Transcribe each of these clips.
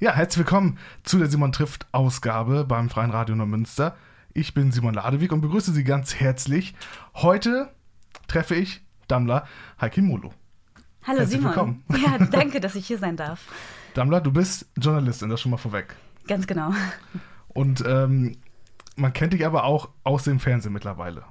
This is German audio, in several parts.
Ja, herzlich willkommen zu der Simon trifft Ausgabe beim Freien Radio Neumünster. Ich bin Simon Ladewig und begrüße Sie ganz herzlich. Heute treffe ich Dammler Heike Molo. Hallo herzlich Simon. Willkommen. Ja, danke, dass ich hier sein darf. Dammler, du bist Journalistin, das schon mal vorweg. Ganz genau. Und ähm, man kennt dich aber auch aus dem Fernsehen mittlerweile.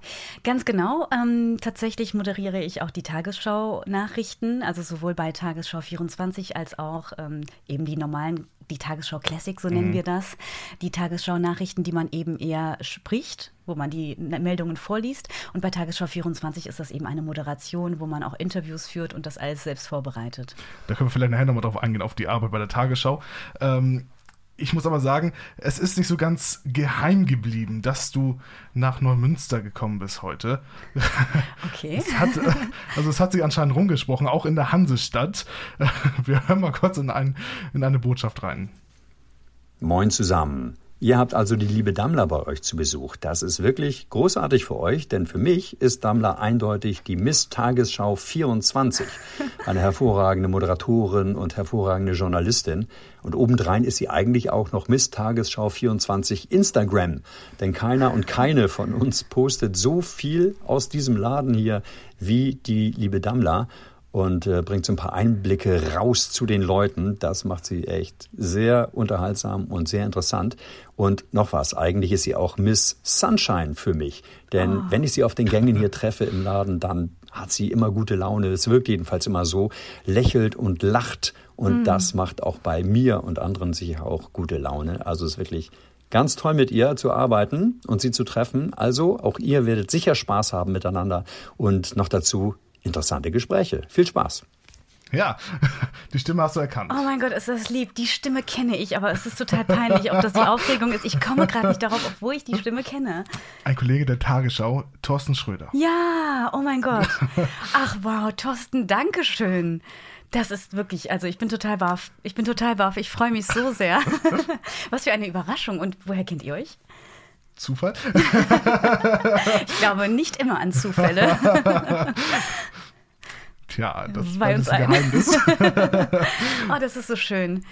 Ganz genau. Ähm, tatsächlich moderiere ich auch die Tagesschau-Nachrichten, also sowohl bei Tagesschau 24 als auch ähm, eben die normalen, die Tagesschau Classic, so nennen mhm. wir das. Die Tagesschau-Nachrichten, die man eben eher spricht, wo man die Meldungen vorliest. Und bei Tagesschau 24 ist das eben eine Moderation, wo man auch Interviews führt und das alles selbst vorbereitet. Da können wir vielleicht nachher nochmal drauf eingehen, auf die Arbeit bei der Tagesschau. Ähm, ich muss aber sagen, es ist nicht so ganz geheim geblieben, dass du nach Neumünster gekommen bist heute. Okay. Es hat, also es hat sich anscheinend rumgesprochen, auch in der Hansestadt. Wir hören mal kurz in, ein, in eine Botschaft rein. Moin zusammen. Ihr habt also die liebe Dammler bei euch zu Besuch. Das ist wirklich großartig für euch, denn für mich ist Dammler eindeutig die Miss Tagesschau 24. Eine hervorragende Moderatorin und hervorragende Journalistin. Und obendrein ist sie eigentlich auch noch Miss Tagesschau 24 Instagram. Denn keiner und keine von uns postet so viel aus diesem Laden hier wie die liebe Dammler und äh, bringt so ein paar Einblicke raus zu den Leuten. Das macht sie echt sehr unterhaltsam und sehr interessant. Und noch was, eigentlich ist sie auch Miss Sunshine für mich. Denn oh. wenn ich sie auf den Gängen hier treffe im Laden, dann hat sie immer gute Laune. Es wirkt jedenfalls immer so, lächelt und lacht. Und mm. das macht auch bei mir und anderen sicher auch gute Laune. Also es ist wirklich ganz toll mit ihr zu arbeiten und sie zu treffen. Also auch ihr werdet sicher Spaß haben miteinander und noch dazu interessante Gespräche. Viel Spaß. Ja, die Stimme hast du erkannt. Oh mein Gott, ist das lieb. Die Stimme kenne ich, aber es ist total peinlich, ob das die Aufregung ist. Ich komme gerade nicht darauf, obwohl ich die Stimme kenne. Ein Kollege der Tagesschau, Thorsten Schröder. Ja, oh mein Gott. Ach wow, Thorsten, danke schön. Das ist wirklich, also ich bin total baff. Ich bin total baff. Ich freue mich so sehr. Was für eine Überraschung. Und woher kennt ihr euch? Zufall? ich glaube nicht immer an Zufälle. Tja, das ist ein Geheimnis. oh, das ist so schön.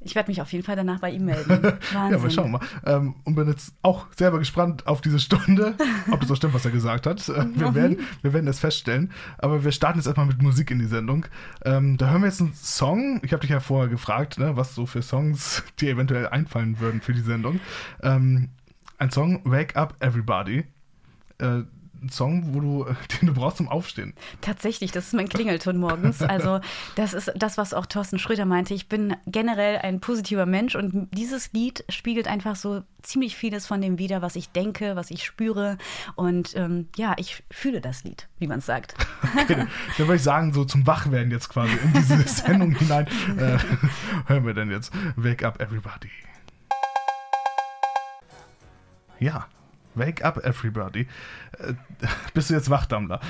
Ich werde mich auf jeden Fall danach bei ihm melden. Wahnsinn. ja, aber schauen wir mal. Ähm, und bin jetzt auch selber gespannt auf diese Stunde, ob das so stimmt, was er gesagt hat. Äh, wir, mhm. werden, wir werden es feststellen. Aber wir starten jetzt erstmal mit Musik in die Sendung. Ähm, da hören wir jetzt einen Song. Ich habe dich ja vorher gefragt, ne, was so für Songs dir eventuell einfallen würden für die Sendung. Ähm, ein Song, Wake Up Everybody. Äh, ein Song, wo du, den du brauchst zum Aufstehen. Tatsächlich, das ist mein Klingelton morgens. Also das ist das, was auch Thorsten Schröder meinte. Ich bin generell ein positiver Mensch und dieses Lied spiegelt einfach so ziemlich vieles von dem wider, was ich denke, was ich spüre. Und ähm, ja, ich fühle das Lied, wie man es sagt. Okay, dann würde ich sagen, so zum Wachwerden jetzt quasi in diese Sendung hinein, äh, hören wir denn jetzt Wake Up Everybody. Ja, Wake up, everybody. Äh, bist du jetzt wach, Dammler?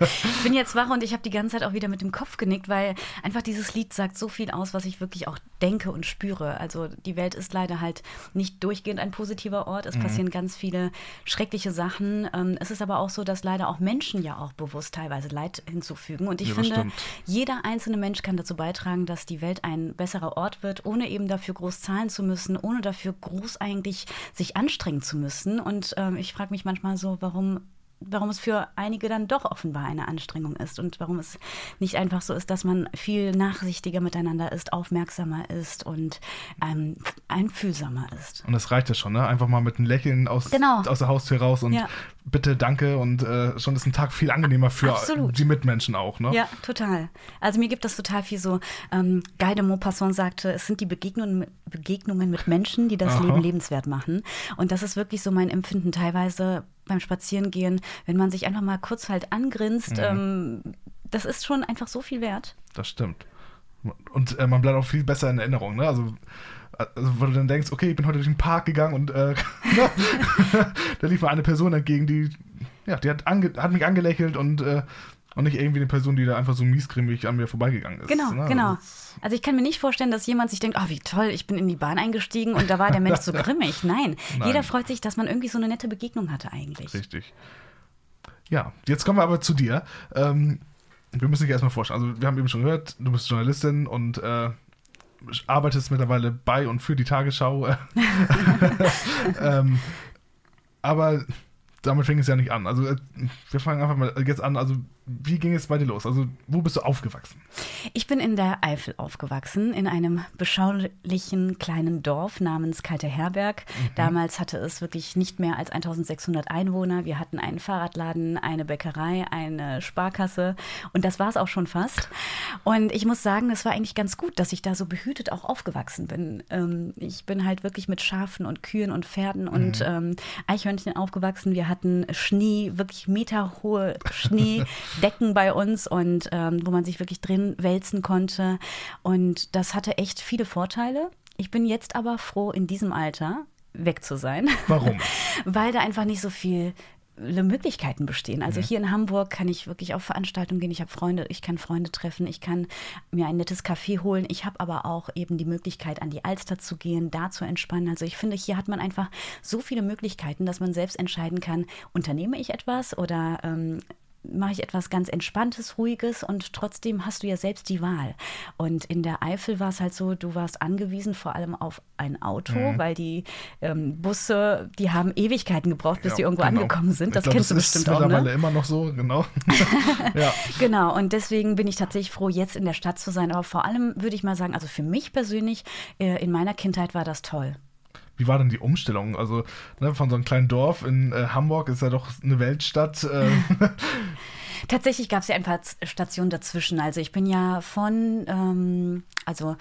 ich bin jetzt wach und ich habe die ganze Zeit auch wieder mit dem Kopf genickt, weil einfach dieses Lied sagt so viel aus, was ich wirklich auch denke und spüre. Also die Welt ist leider halt nicht durchgehend ein positiver Ort. Es mhm. passieren ganz viele schreckliche Sachen. Ähm, es ist aber auch so, dass leider auch Menschen ja auch bewusst teilweise Leid hinzufügen. Und ich ja, finde, stimmt. jeder einzelne Mensch kann dazu beitragen, dass die Welt ein besserer Ort wird, ohne eben dafür groß zahlen zu müssen, ohne dafür groß eigentlich sich anstrengen zu müssen. Und ähm, ich frage mich manchmal so, warum warum es für einige dann doch offenbar eine Anstrengung ist und warum es nicht einfach so ist, dass man viel nachsichtiger miteinander ist, aufmerksamer ist und ähm, einfühlsamer ist. Und das reicht ja schon, ne? Einfach mal mit einem Lächeln aus, genau. aus der Haustür raus und ja. bitte danke und äh, schon ist ein Tag viel angenehmer für Absolut. die Mitmenschen auch, ne? Ja, total. Also mir gibt das total viel so, ähm, Guy de Maupassant sagte, es sind die Begegnungen, Begegnungen mit Menschen, die das Aha. Leben lebenswert machen. Und das ist wirklich so mein Empfinden teilweise beim Spazierengehen, wenn man sich einfach mal kurz halt angrinst, mhm. ähm, das ist schon einfach so viel wert. Das stimmt. Und äh, man bleibt auch viel besser in Erinnerung, ne? Also, also, wo du dann denkst, okay, ich bin heute durch den Park gegangen und äh, da lief mir eine Person entgegen, die, ja, die hat, ange hat mich angelächelt und äh, und nicht irgendwie eine Person, die da einfach so miesgrimmig an mir vorbeigegangen ist. Genau, ne? genau. Also ich kann mir nicht vorstellen, dass jemand sich denkt, oh, wie toll, ich bin in die Bahn eingestiegen und da war der Mensch so grimmig. Nein. Nein, jeder freut sich, dass man irgendwie so eine nette Begegnung hatte eigentlich. Richtig. Ja, jetzt kommen wir aber zu dir. Ähm, wir müssen dich erstmal vorstellen. Also wir haben eben schon gehört, du bist Journalistin und äh, arbeitest mittlerweile bei und für die Tagesschau. ähm, aber damit fing es ja nicht an. Also äh, wir fangen einfach mal jetzt an. Also wie ging es bei dir los? Also wo bist du aufgewachsen? Ich bin in der Eifel aufgewachsen, in einem beschaulichen kleinen Dorf namens Kalte Herberg. Mhm. Damals hatte es wirklich nicht mehr als 1600 Einwohner. Wir hatten einen Fahrradladen, eine Bäckerei, eine Sparkasse und das war es auch schon fast. Und ich muss sagen, es war eigentlich ganz gut, dass ich da so behütet auch aufgewachsen bin. Ähm, ich bin halt wirklich mit Schafen und Kühen und Pferden und mhm. ähm, Eichhörnchen aufgewachsen. Wir hatten Schnee, wirklich meterhohe Schnee. Decken bei uns und ähm, wo man sich wirklich drin wälzen konnte. Und das hatte echt viele Vorteile. Ich bin jetzt aber froh, in diesem Alter weg zu sein. Warum? Weil da einfach nicht so viel Möglichkeiten bestehen. Also hier in Hamburg kann ich wirklich auf Veranstaltungen gehen. Ich habe Freunde, ich kann Freunde treffen, ich kann mir ein nettes Café holen. Ich habe aber auch eben die Möglichkeit, an die Alster zu gehen, da zu entspannen. Also ich finde, hier hat man einfach so viele Möglichkeiten, dass man selbst entscheiden kann, unternehme ich etwas oder ähm, mache ich etwas ganz Entspanntes, Ruhiges und trotzdem hast du ja selbst die Wahl. Und in der Eifel war es halt so, du warst angewiesen vor allem auf ein Auto, mhm. weil die ähm, Busse, die haben Ewigkeiten gebraucht, bis ja, die irgendwo genau. angekommen sind. Das glaub, kennst das du bestimmt auch. Das ist mittlerweile immer noch so, genau. ja. Genau, und deswegen bin ich tatsächlich froh, jetzt in der Stadt zu sein. Aber vor allem würde ich mal sagen, also für mich persönlich, äh, in meiner Kindheit war das toll. Wie war denn die Umstellung? Also ne, von so einem kleinen Dorf in äh, Hamburg ist ja doch eine Weltstadt. Äh. Tatsächlich gab es ja ein paar Stationen dazwischen. Also ich bin ja von, ähm, also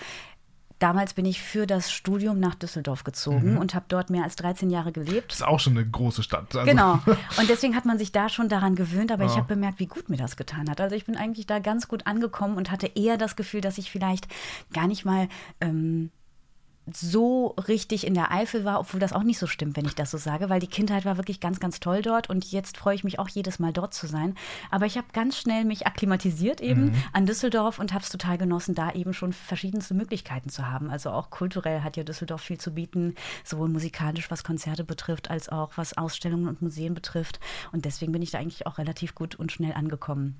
Damals bin ich für das Studium nach Düsseldorf gezogen mhm. und habe dort mehr als 13 Jahre gelebt. Das ist auch schon eine große Stadt. Also. Genau. Und deswegen hat man sich da schon daran gewöhnt, aber ja. ich habe bemerkt, wie gut mir das getan hat. Also ich bin eigentlich da ganz gut angekommen und hatte eher das Gefühl, dass ich vielleicht gar nicht mal ähm, so richtig in der Eifel war, obwohl das auch nicht so stimmt, wenn ich das so sage, weil die Kindheit war wirklich ganz, ganz toll dort und jetzt freue ich mich auch jedes Mal dort zu sein. Aber ich habe ganz schnell mich akklimatisiert eben mhm. an Düsseldorf und habe es total genossen, da eben schon verschiedenste Möglichkeiten zu haben. Also auch kulturell hat ja Düsseldorf viel zu bieten, sowohl musikalisch, was Konzerte betrifft, als auch was Ausstellungen und Museen betrifft. Und deswegen bin ich da eigentlich auch relativ gut und schnell angekommen.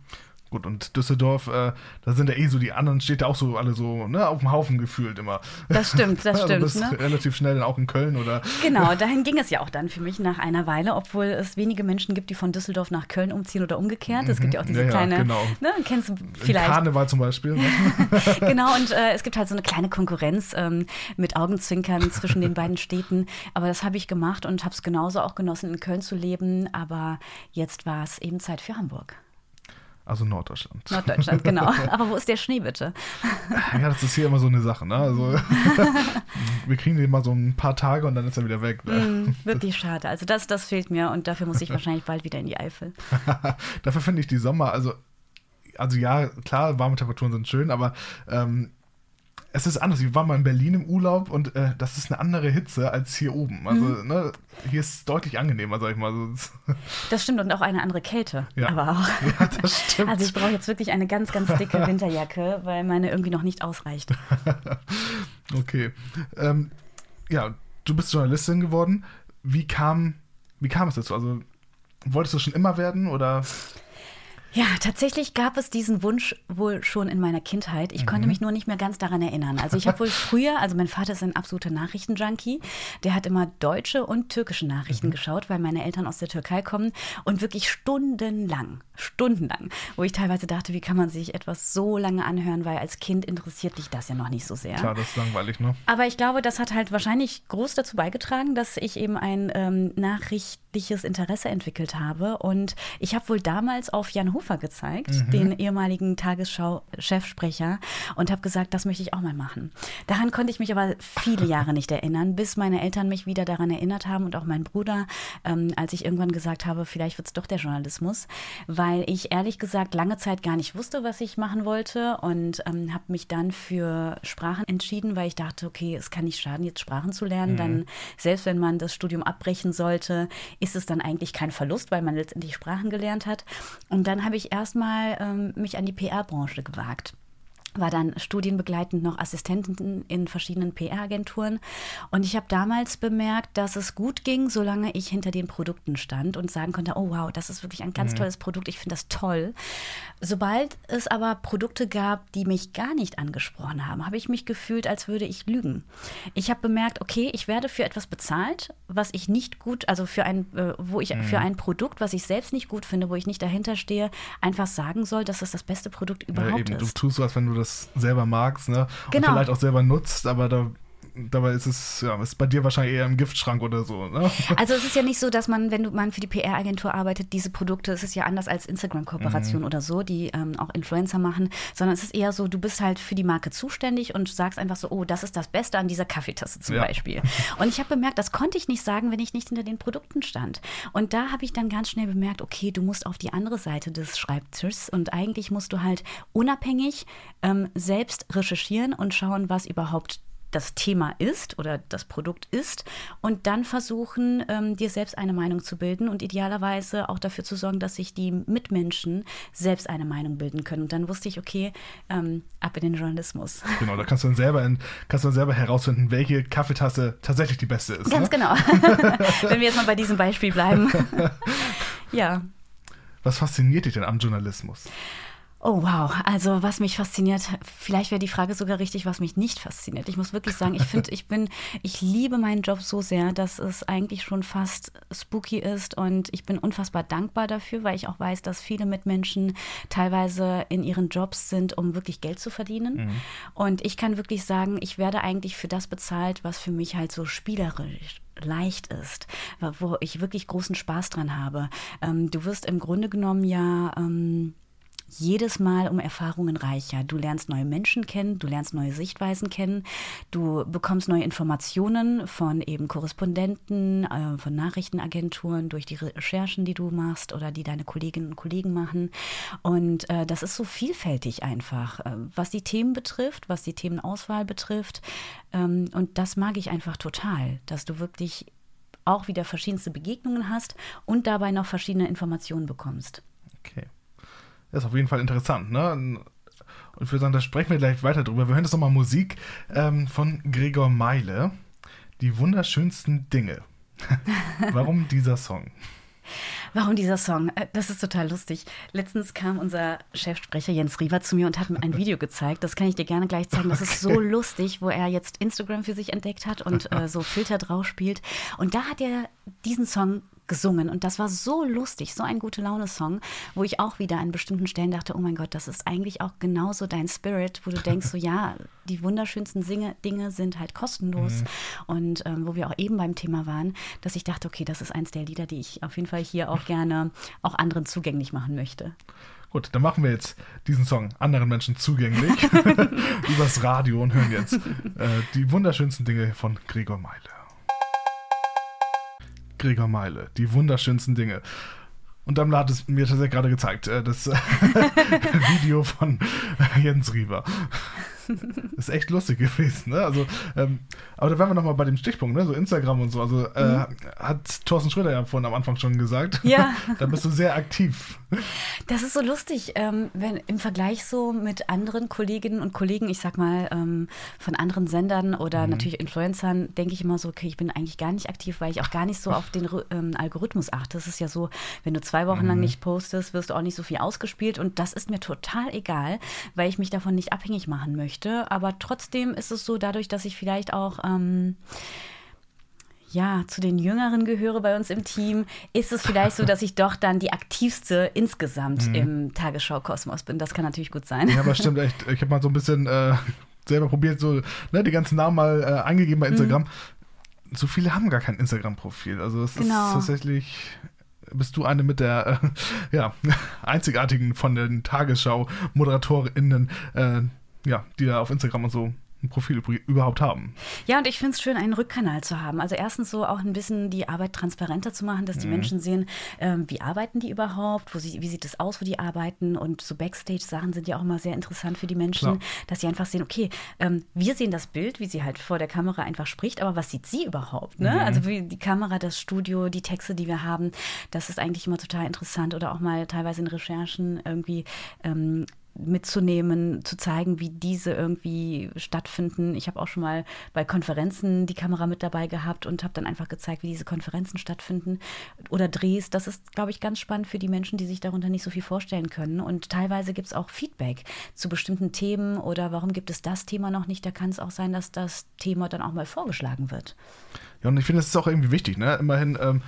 Gut, und Düsseldorf, äh, da sind ja eh so die anderen Städte auch so alle so ne, auf dem Haufen gefühlt immer. Das stimmt, das stimmt. also ne? relativ schnell dann auch in Köln oder. Genau, dahin ging es ja auch dann für mich nach einer Weile, obwohl es wenige Menschen gibt, die von Düsseldorf nach Köln umziehen oder umgekehrt. Es gibt ja auch diese ja, kleine, genau. ne, kennst du vielleicht. Karneval zum Beispiel. Ne? genau, und äh, es gibt halt so eine kleine Konkurrenz ähm, mit Augenzwinkern zwischen den beiden Städten. Aber das habe ich gemacht und habe es genauso auch genossen, in Köln zu leben. Aber jetzt war es eben Zeit für Hamburg. Also Norddeutschland. Norddeutschland, genau. Aber wo ist der Schnee bitte? Ja, das ist hier immer so eine Sache. Ne? Also, wir kriegen den mal so ein paar Tage und dann ist er wieder weg. Ne? Mm, wirklich schade. Also das, das fehlt mir und dafür muss ich wahrscheinlich bald wieder in die Eifel. dafür finde ich die Sommer, also, also ja, klar, warme Temperaturen sind schön, aber ähm, es ist anders. Ich war mal in Berlin im Urlaub und äh, das ist eine andere Hitze als hier oben. Also, mhm. ne, hier ist es deutlich angenehmer, sag ich mal. Das stimmt und auch eine andere Kälte. Ja. Aber auch. Ja, das stimmt. Also, ich brauche jetzt wirklich eine ganz, ganz dicke Winterjacke, weil meine irgendwie noch nicht ausreicht. okay. Ähm, ja, du bist Journalistin geworden. Wie kam, wie kam es dazu? Also, wolltest du schon immer werden oder? Ja, tatsächlich gab es diesen Wunsch wohl schon in meiner Kindheit. Ich mhm. konnte mich nur nicht mehr ganz daran erinnern. Also ich habe wohl früher, also mein Vater ist ein absoluter Nachrichtenjunkie, der hat immer deutsche und türkische Nachrichten mhm. geschaut, weil meine Eltern aus der Türkei kommen und wirklich stundenlang, stundenlang, wo ich teilweise dachte, wie kann man sich etwas so lange anhören, weil als Kind interessiert dich das ja noch nicht so sehr. Klar, das ist langweilig, ne? Aber ich glaube, das hat halt wahrscheinlich groß dazu beigetragen, dass ich eben ein ähm, nachrichtliches Interesse entwickelt habe und ich habe wohl damals auf Jan Hof Hofer gezeigt, mhm. den ehemaligen Tagesschau-Chefsprecher, und habe gesagt, das möchte ich auch mal machen. Daran konnte ich mich aber viele Jahre nicht erinnern, bis meine Eltern mich wieder daran erinnert haben und auch mein Bruder, ähm, als ich irgendwann gesagt habe, vielleicht wird es doch der Journalismus, weil ich ehrlich gesagt lange Zeit gar nicht wusste, was ich machen wollte und ähm, habe mich dann für Sprachen entschieden, weil ich dachte, okay, es kann nicht schaden, jetzt Sprachen zu lernen. Mhm. Dann, selbst wenn man das Studium abbrechen sollte, ist es dann eigentlich kein Verlust, weil man letztendlich Sprachen gelernt hat. Und dann habe ich erstmal ähm, mich an die PR-Branche gewagt war dann studienbegleitend noch Assistentin in verschiedenen PR-Agenturen. Und ich habe damals bemerkt, dass es gut ging, solange ich hinter den Produkten stand und sagen konnte, oh wow, das ist wirklich ein ganz mhm. tolles Produkt, ich finde das toll. Sobald es aber Produkte gab, die mich gar nicht angesprochen haben, habe ich mich gefühlt, als würde ich lügen. Ich habe bemerkt, okay, ich werde für etwas bezahlt, was ich nicht gut, also für ein, äh, wo ich mhm. für ein Produkt, was ich selbst nicht gut finde, wo ich nicht dahinter stehe, einfach sagen soll, dass es das beste Produkt überhaupt ja, eben, ist. Du tust als wenn du das selber magst, ne? Genau. Und vielleicht auch selber nutzt, aber da dabei ist es ja, ist bei dir wahrscheinlich eher im Giftschrank oder so. Ne? Also es ist ja nicht so, dass man, wenn du man für die PR-Agentur arbeitet, diese Produkte, es ist ja anders als Instagram-Kooperation mhm. oder so, die ähm, auch Influencer machen, sondern es ist eher so, du bist halt für die Marke zuständig und sagst einfach so, oh, das ist das Beste an dieser Kaffeetasse zum ja. Beispiel. Und ich habe bemerkt, das konnte ich nicht sagen, wenn ich nicht hinter den Produkten stand. Und da habe ich dann ganz schnell bemerkt, okay, du musst auf die andere Seite des Schreibtischs und eigentlich musst du halt unabhängig ähm, selbst recherchieren und schauen, was überhaupt das Thema ist oder das Produkt ist und dann versuchen, ähm, dir selbst eine Meinung zu bilden und idealerweise auch dafür zu sorgen, dass sich die Mitmenschen selbst eine Meinung bilden können. Und dann wusste ich, okay, ähm, ab in den Journalismus. Genau, da kannst du dann selber, in, kannst du dann selber herausfinden, welche Kaffeetasse tatsächlich die beste ist. Ganz ne? genau. Wenn wir jetzt mal bei diesem Beispiel bleiben. ja. Was fasziniert dich denn am Journalismus? Oh wow, also was mich fasziniert, vielleicht wäre die Frage sogar richtig, was mich nicht fasziniert. Ich muss wirklich sagen, ich finde, ich bin, ich liebe meinen Job so sehr, dass es eigentlich schon fast spooky ist und ich bin unfassbar dankbar dafür, weil ich auch weiß, dass viele Mitmenschen teilweise in ihren Jobs sind, um wirklich Geld zu verdienen. Mhm. Und ich kann wirklich sagen, ich werde eigentlich für das bezahlt, was für mich halt so spielerisch leicht ist, wo ich wirklich großen Spaß dran habe. Ähm, du wirst im Grunde genommen ja ähm, jedes Mal um Erfahrungen reicher. Du lernst neue Menschen kennen, du lernst neue Sichtweisen kennen, du bekommst neue Informationen von eben Korrespondenten, äh, von Nachrichtenagenturen, durch die Recherchen, die du machst oder die deine Kolleginnen und Kollegen machen. Und äh, das ist so vielfältig einfach, äh, was die Themen betrifft, was die Themenauswahl betrifft. Ähm, und das mag ich einfach total, dass du wirklich auch wieder verschiedenste Begegnungen hast und dabei noch verschiedene Informationen bekommst. Okay. Das ist auf jeden Fall interessant, ne? Und ich würde sagen, da sprechen wir gleich weiter drüber. Wir hören jetzt nochmal Musik ähm, von Gregor Meile. Die wunderschönsten Dinge. Warum dieser Song? Warum dieser Song? Äh, das ist total lustig. Letztens kam unser Chefsprecher Jens Riewer zu mir und hat mir ein Video gezeigt. Das kann ich dir gerne gleich zeigen. Das ist so lustig, wo er jetzt Instagram für sich entdeckt hat und äh, so Filter drauf spielt. Und da hat er diesen Song gesungen und das war so lustig, so ein gute Laune-Song, wo ich auch wieder an bestimmten Stellen dachte, oh mein Gott, das ist eigentlich auch genauso dein Spirit, wo du denkst, so ja, die wunderschönsten Singe, Dinge sind halt kostenlos mhm. und ähm, wo wir auch eben beim Thema waren, dass ich dachte, okay, das ist eins der Lieder, die ich auf jeden Fall hier auch gerne auch anderen zugänglich machen möchte. Gut, dann machen wir jetzt diesen Song anderen Menschen zugänglich übers Radio und hören jetzt äh, die wunderschönsten Dinge von Gregor Meile. Gregor Meile, die wunderschönsten Dinge. Und dann hat es mir tatsächlich gerade gezeigt, äh, das Video von Jens Rieber. ist echt lustig gewesen, ne? Also, ähm, aber da waren wir nochmal bei dem Stichpunkt, ne? So Instagram und so. Also äh, mhm. hat Thorsten Schröder ja vorhin am Anfang schon gesagt. Ja. da bist du sehr aktiv. Das ist so lustig, ähm, wenn im Vergleich so mit anderen Kolleginnen und Kollegen, ich sag mal, ähm, von anderen Sendern oder mhm. natürlich Influencern, denke ich immer so, okay, ich bin eigentlich gar nicht aktiv, weil ich auch gar nicht so auf den ähm, Algorithmus achte. Das ist ja so, wenn du zwei Wochen mhm. lang nicht postest, wirst du auch nicht so viel ausgespielt und das ist mir total egal, weil ich mich davon nicht abhängig machen möchte möchte. Aber trotzdem ist es so, dadurch, dass ich vielleicht auch ähm, ja, zu den Jüngeren gehöre bei uns im Team, ist es vielleicht so, dass ich doch dann die aktivste insgesamt mhm. im Tagesschau-Kosmos bin. Das kann natürlich gut sein. Ja, aber stimmt echt. Ich habe mal so ein bisschen äh, selber probiert, so ne, die ganzen Namen mal äh, eingegeben bei Instagram. Mhm. So viele haben gar kein Instagram-Profil. Also es genau. ist tatsächlich bist du eine mit der äh, ja, einzigartigen von den Tagesschau-ModeratorInnen, äh, ja, die da auf Instagram und so ein Profil überhaupt haben. Ja, und ich finde es schön, einen Rückkanal zu haben. Also erstens so auch ein bisschen die Arbeit transparenter zu machen, dass die mhm. Menschen sehen, ähm, wie arbeiten die überhaupt, wo sie, wie sieht es aus, wo die arbeiten. Und so Backstage-Sachen sind ja auch immer sehr interessant für die Menschen, Klar. dass sie einfach sehen, okay, ähm, wir sehen das Bild, wie sie halt vor der Kamera einfach spricht, aber was sieht sie überhaupt? Ne? Mhm. Also wie die Kamera, das Studio, die Texte, die wir haben, das ist eigentlich immer total interessant. Oder auch mal teilweise in Recherchen irgendwie ähm, mitzunehmen, zu zeigen, wie diese irgendwie stattfinden. Ich habe auch schon mal bei Konferenzen die Kamera mit dabei gehabt und habe dann einfach gezeigt, wie diese Konferenzen stattfinden oder Drehs. Das ist, glaube ich, ganz spannend für die Menschen, die sich darunter nicht so viel vorstellen können. Und teilweise gibt es auch Feedback zu bestimmten Themen oder warum gibt es das Thema noch nicht. Da kann es auch sein, dass das Thema dann auch mal vorgeschlagen wird. Ja, und ich finde, das ist auch irgendwie wichtig. Ne? Immerhin, ähm,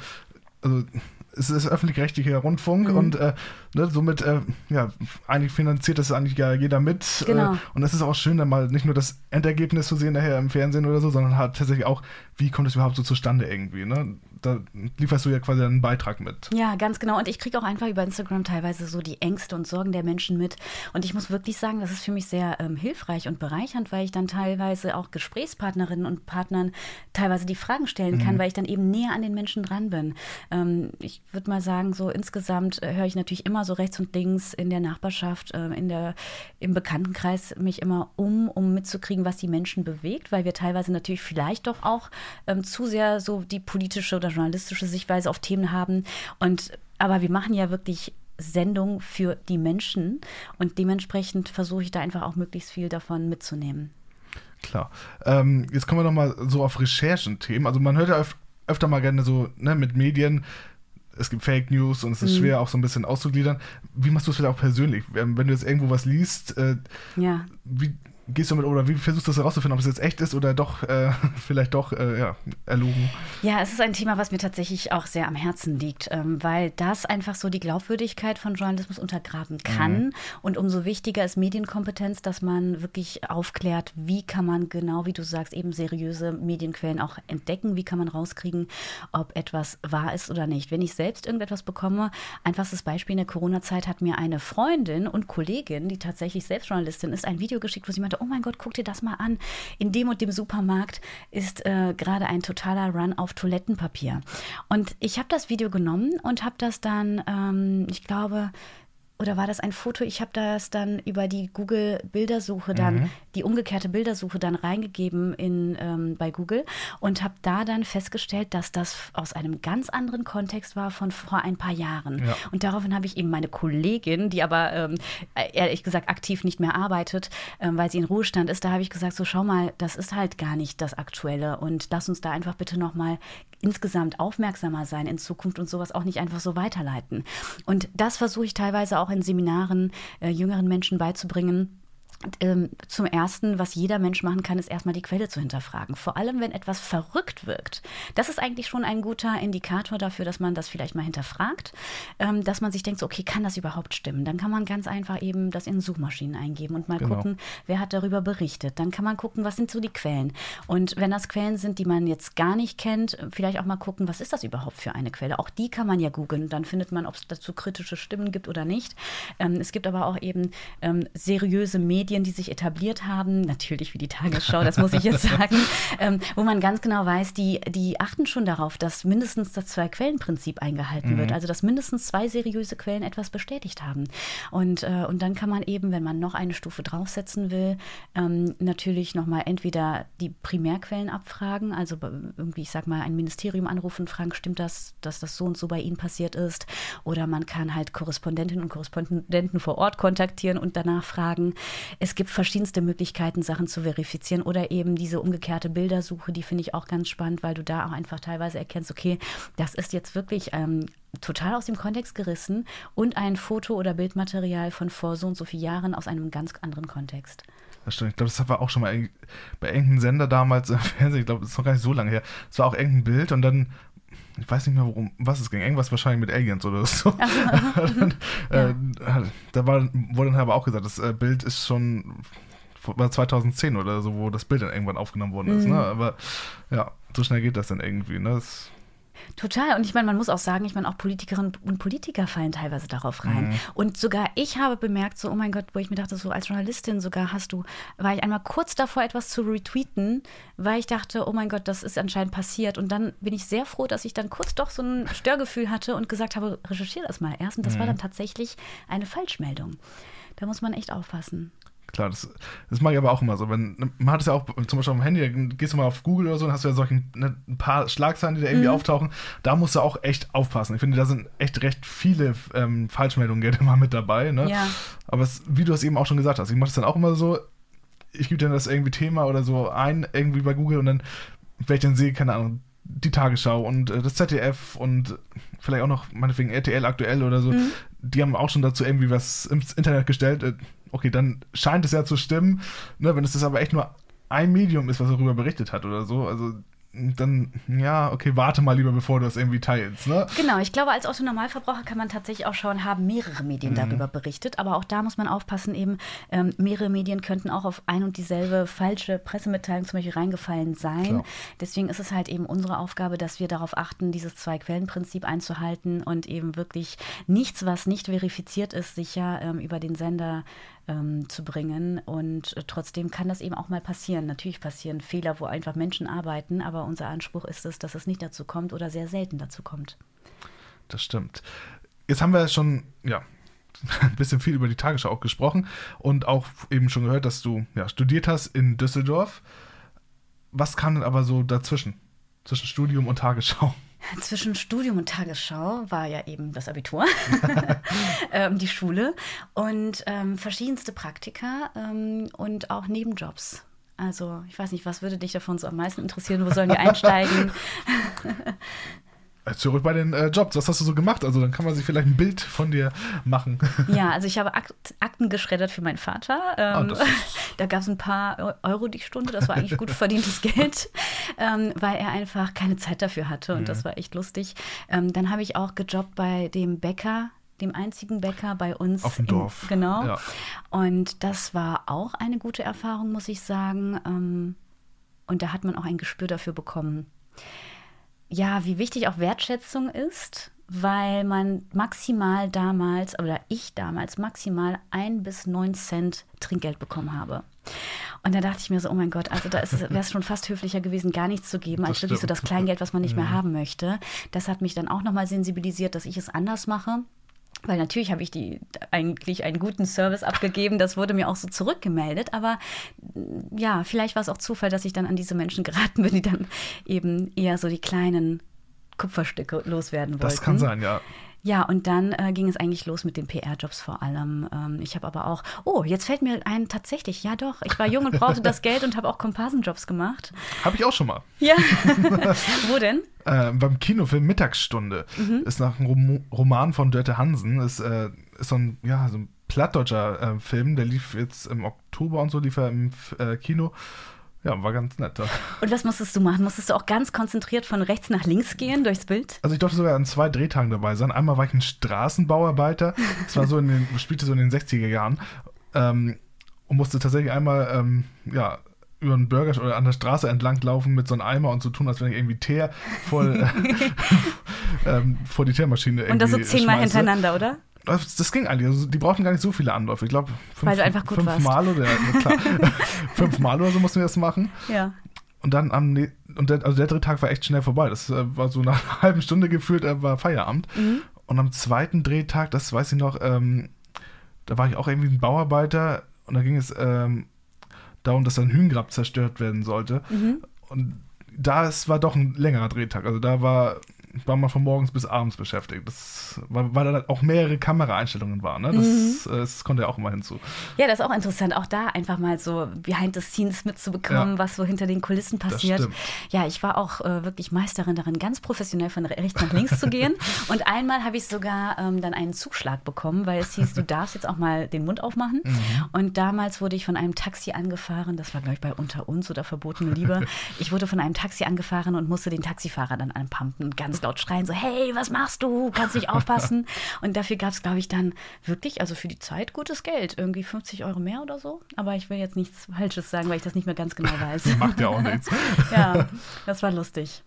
also es ist öffentlich-rechtlicher Rundfunk mhm. und äh, ne, somit, äh, ja, eigentlich finanziert das eigentlich ja jeder mit. Äh, genau. Äh, und es ist auch schön, dann mal nicht nur das Endergebnis zu sehen nachher im Fernsehen oder so, sondern halt tatsächlich auch, wie kommt es überhaupt so zustande irgendwie. Ne? Da lieferst du ja quasi einen Beitrag mit. Ja, ganz genau. Und ich kriege auch einfach über Instagram teilweise so die Ängste und Sorgen der Menschen mit. Und ich muss wirklich sagen, das ist für mich sehr ähm, hilfreich und bereichernd, weil ich dann teilweise auch Gesprächspartnerinnen und Partnern teilweise die Fragen stellen kann, mhm. weil ich dann eben näher an den Menschen dran bin. Ähm, ich würde mal sagen, so insgesamt äh, höre ich natürlich immer so rechts und links in der Nachbarschaft, äh, in der, im Bekanntenkreis mich immer um, um mitzukriegen, was die Menschen bewegt, weil wir teilweise natürlich vielleicht doch auch ähm, zu sehr so die politische oder journalistische Sichtweise auf Themen haben. Und aber wir machen ja wirklich Sendung für die Menschen und dementsprechend versuche ich da einfach auch möglichst viel davon mitzunehmen. Klar. Ähm, jetzt kommen wir nochmal so auf Recherchenthemen. Also man hört ja öf öfter mal gerne so ne, mit Medien, es gibt Fake News und es ist mhm. schwer auch so ein bisschen auszugliedern. Wie machst du es vielleicht auch persönlich? Wenn du jetzt irgendwo was liest, äh, ja. wie, gehst du damit oder wie versuchst du das herauszufinden, ob es jetzt echt ist oder doch äh, vielleicht doch äh, ja, erlogen? Ja, es ist ein Thema, was mir tatsächlich auch sehr am Herzen liegt, ähm, weil das einfach so die Glaubwürdigkeit von Journalismus untergraben kann. Mhm. Und umso wichtiger ist Medienkompetenz, dass man wirklich aufklärt, wie kann man genau, wie du sagst, eben seriöse Medienquellen auch entdecken, wie kann man rauskriegen, ob etwas wahr ist oder nicht. Wenn ich selbst irgendetwas bekomme, einfachstes Beispiel in der Corona-Zeit hat mir eine Freundin und Kollegin, die tatsächlich selbst Journalistin ist, ein Video geschickt, wo sie meinte, meinte, oh mein Gott, guck dir das mal an. In dem und dem Supermarkt ist äh, gerade ein totaler Run auf Toilettenpapier. Und ich habe das Video genommen und habe das dann, ähm, ich glaube, oder war das ein Foto? Ich habe das dann über die Google Bildersuche dann, mhm. Die umgekehrte Bildersuche dann reingegeben in, ähm, bei Google und habe da dann festgestellt, dass das aus einem ganz anderen Kontext war von vor ein paar Jahren. Ja. Und daraufhin habe ich eben meine Kollegin, die aber ähm, ehrlich gesagt aktiv nicht mehr arbeitet, ähm, weil sie in Ruhestand ist, da habe ich gesagt, so schau mal, das ist halt gar nicht das Aktuelle und lass uns da einfach bitte nochmal insgesamt aufmerksamer sein in Zukunft und sowas auch nicht einfach so weiterleiten. Und das versuche ich teilweise auch in Seminaren äh, jüngeren Menschen beizubringen ähm, zum Ersten, was jeder Mensch machen kann, ist erstmal die Quelle zu hinterfragen. Vor allem, wenn etwas verrückt wirkt. Das ist eigentlich schon ein guter Indikator dafür, dass man das vielleicht mal hinterfragt, ähm, dass man sich denkt, so, okay, kann das überhaupt stimmen? Dann kann man ganz einfach eben das in Suchmaschinen eingeben und mal genau. gucken, wer hat darüber berichtet. Dann kann man gucken, was sind so die Quellen. Und wenn das Quellen sind, die man jetzt gar nicht kennt, vielleicht auch mal gucken, was ist das überhaupt für eine Quelle? Auch die kann man ja googeln. Dann findet man, ob es dazu kritische Stimmen gibt oder nicht. Ähm, es gibt aber auch eben seriöse Medien, Medien, die sich etabliert haben, natürlich wie die Tagesschau, das muss ich jetzt sagen, ähm, wo man ganz genau weiß, die, die achten schon darauf, dass mindestens das Zwei-Quellen-Prinzip eingehalten mhm. wird. Also dass mindestens zwei seriöse Quellen etwas bestätigt haben. Und, äh, und dann kann man eben, wenn man noch eine Stufe draufsetzen will, ähm, natürlich nochmal entweder die Primärquellen abfragen, also irgendwie, ich sag mal, ein Ministerium anrufen, fragen, stimmt das, dass das so und so bei Ihnen passiert ist? Oder man kann halt Korrespondentinnen und Korrespondenten vor Ort kontaktieren und danach fragen es gibt verschiedenste Möglichkeiten, Sachen zu verifizieren oder eben diese umgekehrte Bildersuche, die finde ich auch ganz spannend, weil du da auch einfach teilweise erkennst, okay, das ist jetzt wirklich ähm, total aus dem Kontext gerissen und ein Foto oder Bildmaterial von vor so und so vielen Jahren aus einem ganz anderen Kontext. Das stimmt. Ich glaube, das war auch schon mal bei irgendeinem Sender damals im Fernsehen. Ich glaube, das ist noch gar nicht so lange her. Es war auch irgendein Bild und dann ich weiß nicht mehr, worum, was es ging. Irgendwas wahrscheinlich mit Aliens oder so. dann, äh, da war, wurde dann aber auch gesagt, das äh, Bild ist schon war 2010 oder so, wo das Bild dann irgendwann aufgenommen worden ist. Ne? Mhm. Ne? Aber ja, so schnell geht das dann irgendwie. Ne? Das, Total. Und ich meine, man muss auch sagen, ich meine, auch Politikerinnen und Politiker fallen teilweise darauf rein. Mhm. Und sogar ich habe bemerkt, so, oh mein Gott, wo ich mir dachte, so als Journalistin sogar hast du, war ich einmal kurz davor, etwas zu retweeten, weil ich dachte, oh mein Gott, das ist anscheinend passiert. Und dann bin ich sehr froh, dass ich dann kurz doch so ein Störgefühl hatte und gesagt habe, recherchiere das mal erst. Und das mhm. war dann tatsächlich eine Falschmeldung. Da muss man echt aufpassen. Klar. Das, das mache ich aber auch immer so. Wenn, man hat es ja auch zum Beispiel auf dem Handy, gehst du mal auf Google oder so, dann hast du ja solche ne, ein paar Schlagzeilen, die da irgendwie mhm. auftauchen. Da musst du auch echt aufpassen. Ich finde, da sind echt recht viele ähm, Falschmeldungen gerne mal mit dabei. Ne? Ja. Aber es, wie du es eben auch schon gesagt hast, ich mache das dann auch immer so, ich gebe dann das irgendwie Thema oder so ein, irgendwie bei Google und dann, wenn ich dann sehe, keine Ahnung, die Tagesschau und äh, das ZDF und vielleicht auch noch meinetwegen RTL aktuell oder so, mhm. die haben auch schon dazu irgendwie was ins Internet gestellt. Äh, okay, dann scheint es ja zu stimmen. Ne, wenn es das aber echt nur ein Medium ist, was darüber berichtet hat oder so, also dann, ja, okay, warte mal lieber, bevor du das irgendwie teilst. Ne? Genau, ich glaube, als Otto-Normalverbraucher kann man tatsächlich auch schauen, haben mehrere Medien mhm. darüber berichtet. Aber auch da muss man aufpassen, eben ähm, mehrere Medien könnten auch auf ein und dieselbe falsche Pressemitteilung zum Beispiel reingefallen sein. Klar. Deswegen ist es halt eben unsere Aufgabe, dass wir darauf achten, dieses Zwei-Quellen-Prinzip einzuhalten und eben wirklich nichts, was nicht verifiziert ist, sicher ähm, über den Sender ähm, zu bringen. Und äh, trotzdem kann das eben auch mal passieren. Natürlich passieren Fehler, wo einfach Menschen arbeiten, aber unser Anspruch ist es, dass es nicht dazu kommt oder sehr selten dazu kommt. Das stimmt. Jetzt haben wir schon, ja, ein bisschen viel über die Tagesschau auch gesprochen und auch eben schon gehört, dass du ja, studiert hast in Düsseldorf. Was kam denn aber so dazwischen? Zwischen Studium und Tagesschau? Zwischen Studium und Tagesschau war ja eben das Abitur, ähm, die Schule und ähm, verschiedenste Praktika ähm, und auch Nebenjobs. Also ich weiß nicht, was würde dich davon so am meisten interessieren? Wo sollen wir einsteigen? Zurück bei den äh, Jobs, was hast du so gemacht? Also dann kann man sich vielleicht ein Bild von dir machen. Ja, also ich habe Akt Akten geschreddert für meinen Vater. Ähm, oh, da gab es ein paar Euro die Stunde, das war eigentlich gut verdientes Geld, ähm, weil er einfach keine Zeit dafür hatte und mhm. das war echt lustig. Ähm, dann habe ich auch gejobbt bei dem Bäcker, dem einzigen Bäcker bei uns. Auf dem Dorf. Im, genau. Ja. Und das war auch eine gute Erfahrung, muss ich sagen. Ähm, und da hat man auch ein Gespür dafür bekommen ja, wie wichtig auch Wertschätzung ist, weil man maximal damals, oder ich damals maximal ein bis neun Cent Trinkgeld bekommen habe. Und da dachte ich mir so, oh mein Gott, also da wäre es schon fast höflicher gewesen, gar nichts zu geben, als wirklich so das Kleingeld, was man nicht mehr mhm. haben möchte. Das hat mich dann auch nochmal sensibilisiert, dass ich es anders mache. Weil natürlich habe ich die eigentlich einen guten Service abgegeben, das wurde mir auch so zurückgemeldet, aber mm, ja, vielleicht war es auch Zufall, dass ich dann an diese Menschen geraten bin, die dann eben eher so die kleinen Kupferstücke loswerden wollten. Das kann sein, ja. Ja, und dann äh, ging es eigentlich los mit den PR-Jobs vor allem. Ähm, ich habe aber auch, oh, jetzt fällt mir ein, tatsächlich, ja doch, ich war jung und brauchte das Geld und habe auch Komparsenjobs gemacht. Habe ich auch schon mal. Ja. Wo denn? Äh, beim Kinofilm Mittagsstunde. Mhm. Ist nach einem Roman von Dörte Hansen. Ist, äh, ist so ein, ja, so ein plattdeutscher äh, Film, der lief jetzt im Oktober und so, lief er im äh, Kino. Ja, war ganz nett. Und was musstest du machen? Musstest du auch ganz konzentriert von rechts nach links gehen durchs Bild? Also ich durfte sogar an zwei Drehtagen dabei sein. Einmal war ich ein Straßenbauarbeiter. Das war so in den, spielte so in den 60er Jahren. Ähm, und musste tatsächlich einmal, ähm, ja, über einen Burger oder an der Straße entlang laufen mit so einem Eimer und so tun, als wenn ich irgendwie Teer voll, äh, ähm, vor die Teermaschine irgendwie Und das so zehnmal hintereinander, oder? Das, das, ging eigentlich. Also die brauchten gar nicht so viele Anläufe. Ich glaube, fünf, fünf Mal oder klar, fünf Mal oder so mussten wir das machen. Ja. Und dann am und der, also der dritte Tag war echt schnell vorbei. Das äh, war so nach einer halben Stunde gefühlt, äh, war Feierabend. Mhm. Und am zweiten Drehtag, das weiß ich noch, ähm, da war ich auch irgendwie ein Bauarbeiter und da ging es ähm, darum, dass ein Hühngrab zerstört werden sollte. Mhm. Und da es war doch ein längerer Drehtag. Also da war war man von morgens bis abends beschäftigt. Das war, weil da auch mehrere Kameraeinstellungen waren. Ne? Das, mhm. Äh, das konnte ja auch immer hinzu. Ja, das ist auch interessant, auch da einfach mal so behind the scenes mitzubekommen, ja. was so hinter den Kulissen passiert. Ja, ich war auch äh, wirklich Meisterin darin, ganz professionell von rechts nach links zu gehen. Und einmal habe ich sogar ähm, dann einen Zuschlag bekommen, weil es hieß, du darfst jetzt auch mal den Mund aufmachen. Mhm. Und damals wurde ich von einem Taxi angefahren, das war, glaube ich, bei Unter uns oder Verbotene Liebe. Ich wurde von einem Taxi angefahren und musste den Taxifahrer dann anpumpen ganz laut schreien, so, hey, was machst du? Kannst nicht aufpassen? und dafür gab es, glaube ich, dann wirklich, also für die Zeit, gutes Geld. Irgendwie 50 Euro mehr oder so. Aber ich will jetzt nichts Falsches sagen, weil ich das nicht mehr ganz genau weiß. Macht ja auch nichts. ja, das war lustig.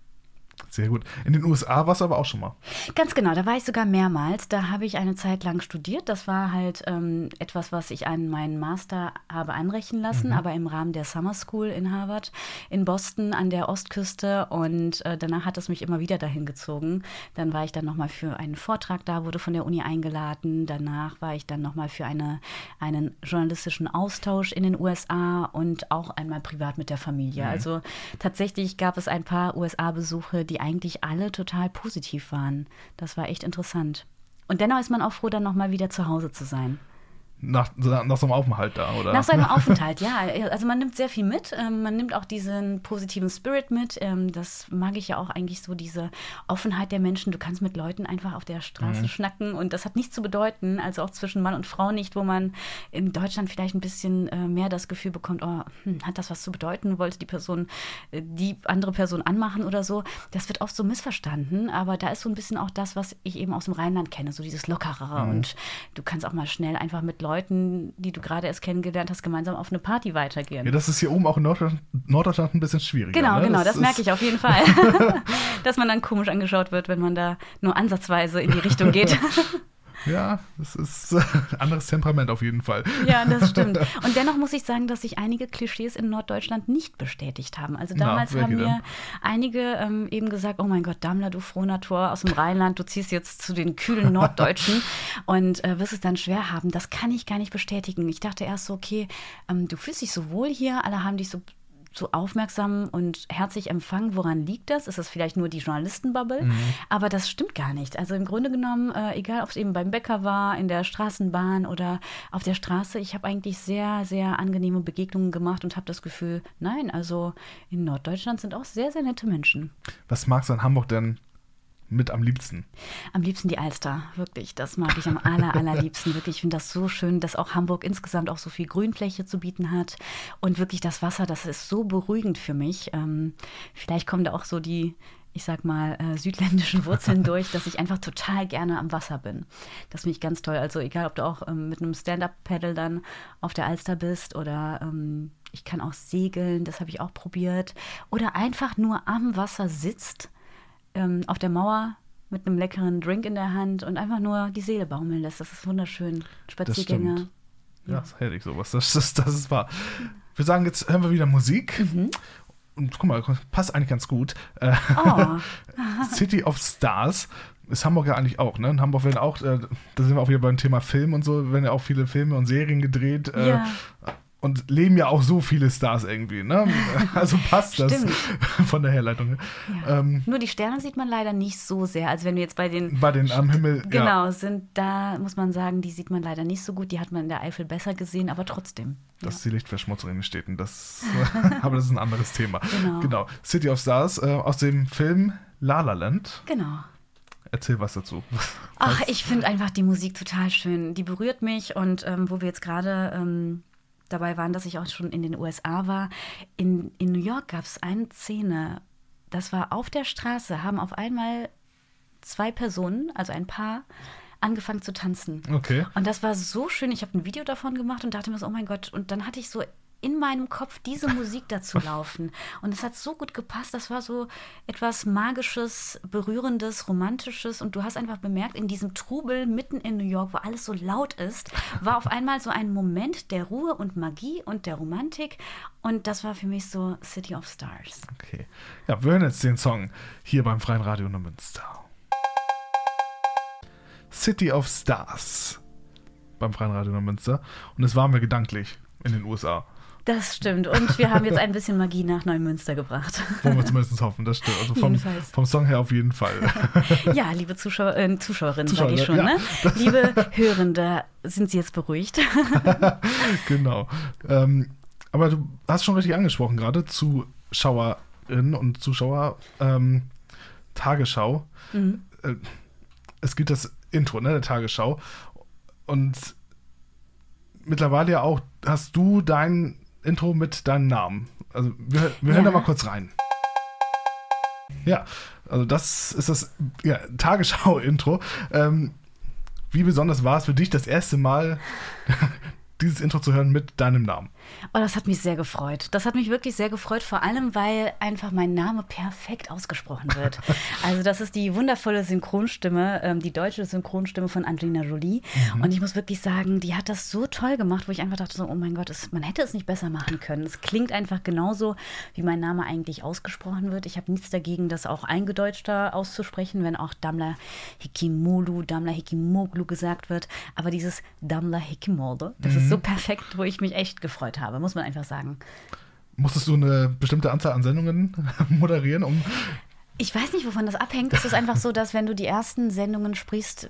Sehr gut. In den USA warst du aber auch schon mal. Ganz genau, da war ich sogar mehrmals. Da habe ich eine Zeit lang studiert. Das war halt ähm, etwas, was ich an meinen Master habe anrechnen lassen, mhm. aber im Rahmen der Summer School in Harvard in Boston an der Ostküste. Und äh, danach hat es mich immer wieder dahin gezogen. Dann war ich dann nochmal für einen Vortrag da, wurde von der Uni eingeladen. Danach war ich dann nochmal für eine, einen journalistischen Austausch in den USA und auch einmal privat mit der Familie. Mhm. Also tatsächlich gab es ein paar USA-Besuche, die eigentlich alle total positiv waren. Das war echt interessant. Und dennoch ist man auch froh, dann nochmal wieder zu Hause zu sein. Nach, nach so einem Aufenthalt da, oder? Nach so einem Aufenthalt, ja. Also man nimmt sehr viel mit. Ähm, man nimmt auch diesen positiven Spirit mit. Ähm, das mag ich ja auch eigentlich so, diese Offenheit der Menschen. Du kannst mit Leuten einfach auf der Straße mhm. schnacken und das hat nichts zu bedeuten, also auch zwischen Mann und Frau nicht, wo man in Deutschland vielleicht ein bisschen äh, mehr das Gefühl bekommt, oh, hm, hat das was zu bedeuten? Wollte die Person äh, die andere Person anmachen oder so? Das wird oft so missverstanden, aber da ist so ein bisschen auch das, was ich eben aus dem Rheinland kenne, so dieses Lockerere mhm. und du kannst auch mal schnell einfach mit Leuten Leuten, die du gerade erst kennengelernt hast, gemeinsam auf eine Party weitergehen. Ja, das ist hier oben auch in Norddeutschland, Norddeutschland ein bisschen schwieriger. Genau, ne? genau, das, das merke ich auf jeden Fall. Dass man dann komisch angeschaut wird, wenn man da nur ansatzweise in die Richtung geht. Ja, das ist ein anderes Temperament auf jeden Fall. Ja, das stimmt. Und dennoch muss ich sagen, dass sich einige Klischees in Norddeutschland nicht bestätigt haben. Also damals Na, haben mir denn? einige ähm, eben gesagt, oh mein Gott, Dammler, du Frohnatur aus dem Rheinland, du ziehst jetzt zu den kühlen Norddeutschen und äh, wirst es dann schwer haben. Das kann ich gar nicht bestätigen. Ich dachte erst so, okay, ähm, du fühlst dich so wohl hier, alle haben dich so so aufmerksam und herzlich empfangen. Woran liegt das? Ist das vielleicht nur die Journalistenbubble? Mhm. Aber das stimmt gar nicht. Also im Grunde genommen, äh, egal ob es eben beim Bäcker war, in der Straßenbahn oder auf der Straße, ich habe eigentlich sehr, sehr angenehme Begegnungen gemacht und habe das Gefühl, nein, also in Norddeutschland sind auch sehr, sehr nette Menschen. Was magst du an Hamburg denn mit am liebsten? Am liebsten die Alster, wirklich. Das mag ich am aller, allerliebsten. Wirklich, ich finde das so schön, dass auch Hamburg insgesamt auch so viel Grünfläche zu bieten hat. Und wirklich das Wasser, das ist so beruhigend für mich. Ähm, vielleicht kommen da auch so die, ich sag mal, äh, südländischen Wurzeln durch, dass ich einfach total gerne am Wasser bin. Das finde ich ganz toll. Also egal, ob du auch ähm, mit einem Stand-Up-Paddle dann auf der Alster bist oder ähm, ich kann auch segeln, das habe ich auch probiert. Oder einfach nur am Wasser sitzt ähm, auf der Mauer mit einem leckeren Drink in der Hand und einfach nur die Seele baumeln lässt. Das ist wunderschön. Spaziergänge. Das ja, ja, das ist herrlich sowas. Das, das, das ist wahr. Wir sagen, jetzt hören wir wieder Musik. Mhm. Und guck mal, passt eigentlich ganz gut. Äh, oh. City of Stars ist Hamburg ja eigentlich auch, ne? In Hamburg werden auch, äh, da sind wir auch wieder beim Thema Film und so, werden ja auch viele Filme und Serien gedreht. Äh, ja und leben ja auch so viele Stars irgendwie, ne? Also passt das von der Herleitung. Ja. Ähm, Nur die Sterne sieht man leider nicht so sehr. Also wenn wir jetzt bei den bei den am Himmel genau ja. sind, da muss man sagen, die sieht man leider nicht so gut. Die hat man in der Eifel besser gesehen, aber trotzdem. Das ist die Lichtverschmutzung in den Städten. Das, aber das ist ein anderes Thema. Genau. genau. City of Stars äh, aus dem Film La La Land. Genau. Erzähl was dazu. Ach, ich finde einfach die Musik total schön. Die berührt mich und ähm, wo wir jetzt gerade ähm, dabei waren, dass ich auch schon in den USA war. In, in New York gab es eine Szene, das war auf der Straße, haben auf einmal zwei Personen, also ein Paar, angefangen zu tanzen. Okay. Und das war so schön. Ich habe ein Video davon gemacht und dachte mir so, oh mein Gott. Und dann hatte ich so in meinem Kopf diese Musik dazu laufen. Und es hat so gut gepasst. Das war so etwas Magisches, Berührendes, Romantisches. Und du hast einfach bemerkt, in diesem Trubel mitten in New York, wo alles so laut ist, war auf einmal so ein Moment der Ruhe und Magie und der Romantik. Und das war für mich so City of Stars. Okay. Ja, wir hören jetzt den Song hier beim Freien Radio Neumünster. City of Stars beim Freien Radio Neumünster. Und das waren wir gedanklich in den USA. Das stimmt. Und wir haben jetzt ein bisschen Magie nach Neumünster gebracht. Wollen wir zumindest hoffen, das stimmt. Also vom, vom Song her auf jeden Fall. Ja, liebe Zuschauer, äh, Zuschauerinnen, Zuschauer, sage ich schon. Ja, ne? Liebe Hörende, sind Sie jetzt beruhigt? genau. Ähm, aber du hast schon richtig angesprochen gerade, Zuschauerinnen und Zuschauer, ähm, Tagesschau. Mhm. Äh, es gibt das Intro ne, der Tagesschau. Und mittlerweile ja auch hast du dein Intro mit deinem Namen. Also wir, wir hören da mal kurz rein. Ja, also das ist das ja, Tagesschau-Intro. Ähm, wie besonders war es für dich, das erste Mal dieses Intro zu hören mit deinem Namen. Oh, das hat mich sehr gefreut. Das hat mich wirklich sehr gefreut, vor allem, weil einfach mein Name perfekt ausgesprochen wird. also, das ist die wundervolle Synchronstimme, ähm, die deutsche Synchronstimme von Angelina Jolie. Mhm. Und ich muss wirklich sagen, die hat das so toll gemacht, wo ich einfach dachte, so, oh mein Gott, es, man hätte es nicht besser machen können. Es klingt einfach genauso, wie mein Name eigentlich ausgesprochen wird. Ich habe nichts dagegen, das auch eingedeutschter auszusprechen, wenn auch Damla Hikimolu, Damla Hikimoglu gesagt wird. Aber dieses Damla Hikimolde, das mhm. ist so perfekt, wo ich mich echt gefreut habe, muss man einfach sagen. Musstest du eine bestimmte Anzahl an Sendungen moderieren, um ich weiß nicht, wovon das abhängt. Es ist einfach so, dass wenn du die ersten Sendungen sprichst,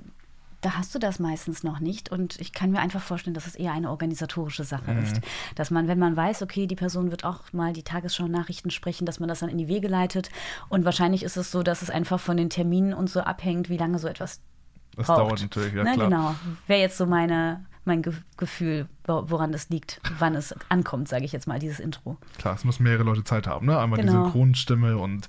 da hast du das meistens noch nicht. Und ich kann mir einfach vorstellen, dass es eher eine organisatorische Sache mhm. ist. Dass man, wenn man weiß, okay, die Person wird auch mal die Tagesschau-Nachrichten sprechen, dass man das dann in die Wege leitet. Und wahrscheinlich ist es so, dass es einfach von den Terminen und so abhängt, wie lange so etwas das braucht. dauert natürlich, ja, Na, klar. Genau. Wäre jetzt so meine, mein Ge Gefühl, woran das liegt, wann es ankommt, sage ich jetzt mal, dieses Intro. Klar, es müssen mehrere Leute Zeit haben, ne? Einmal genau. die Synchronstimme und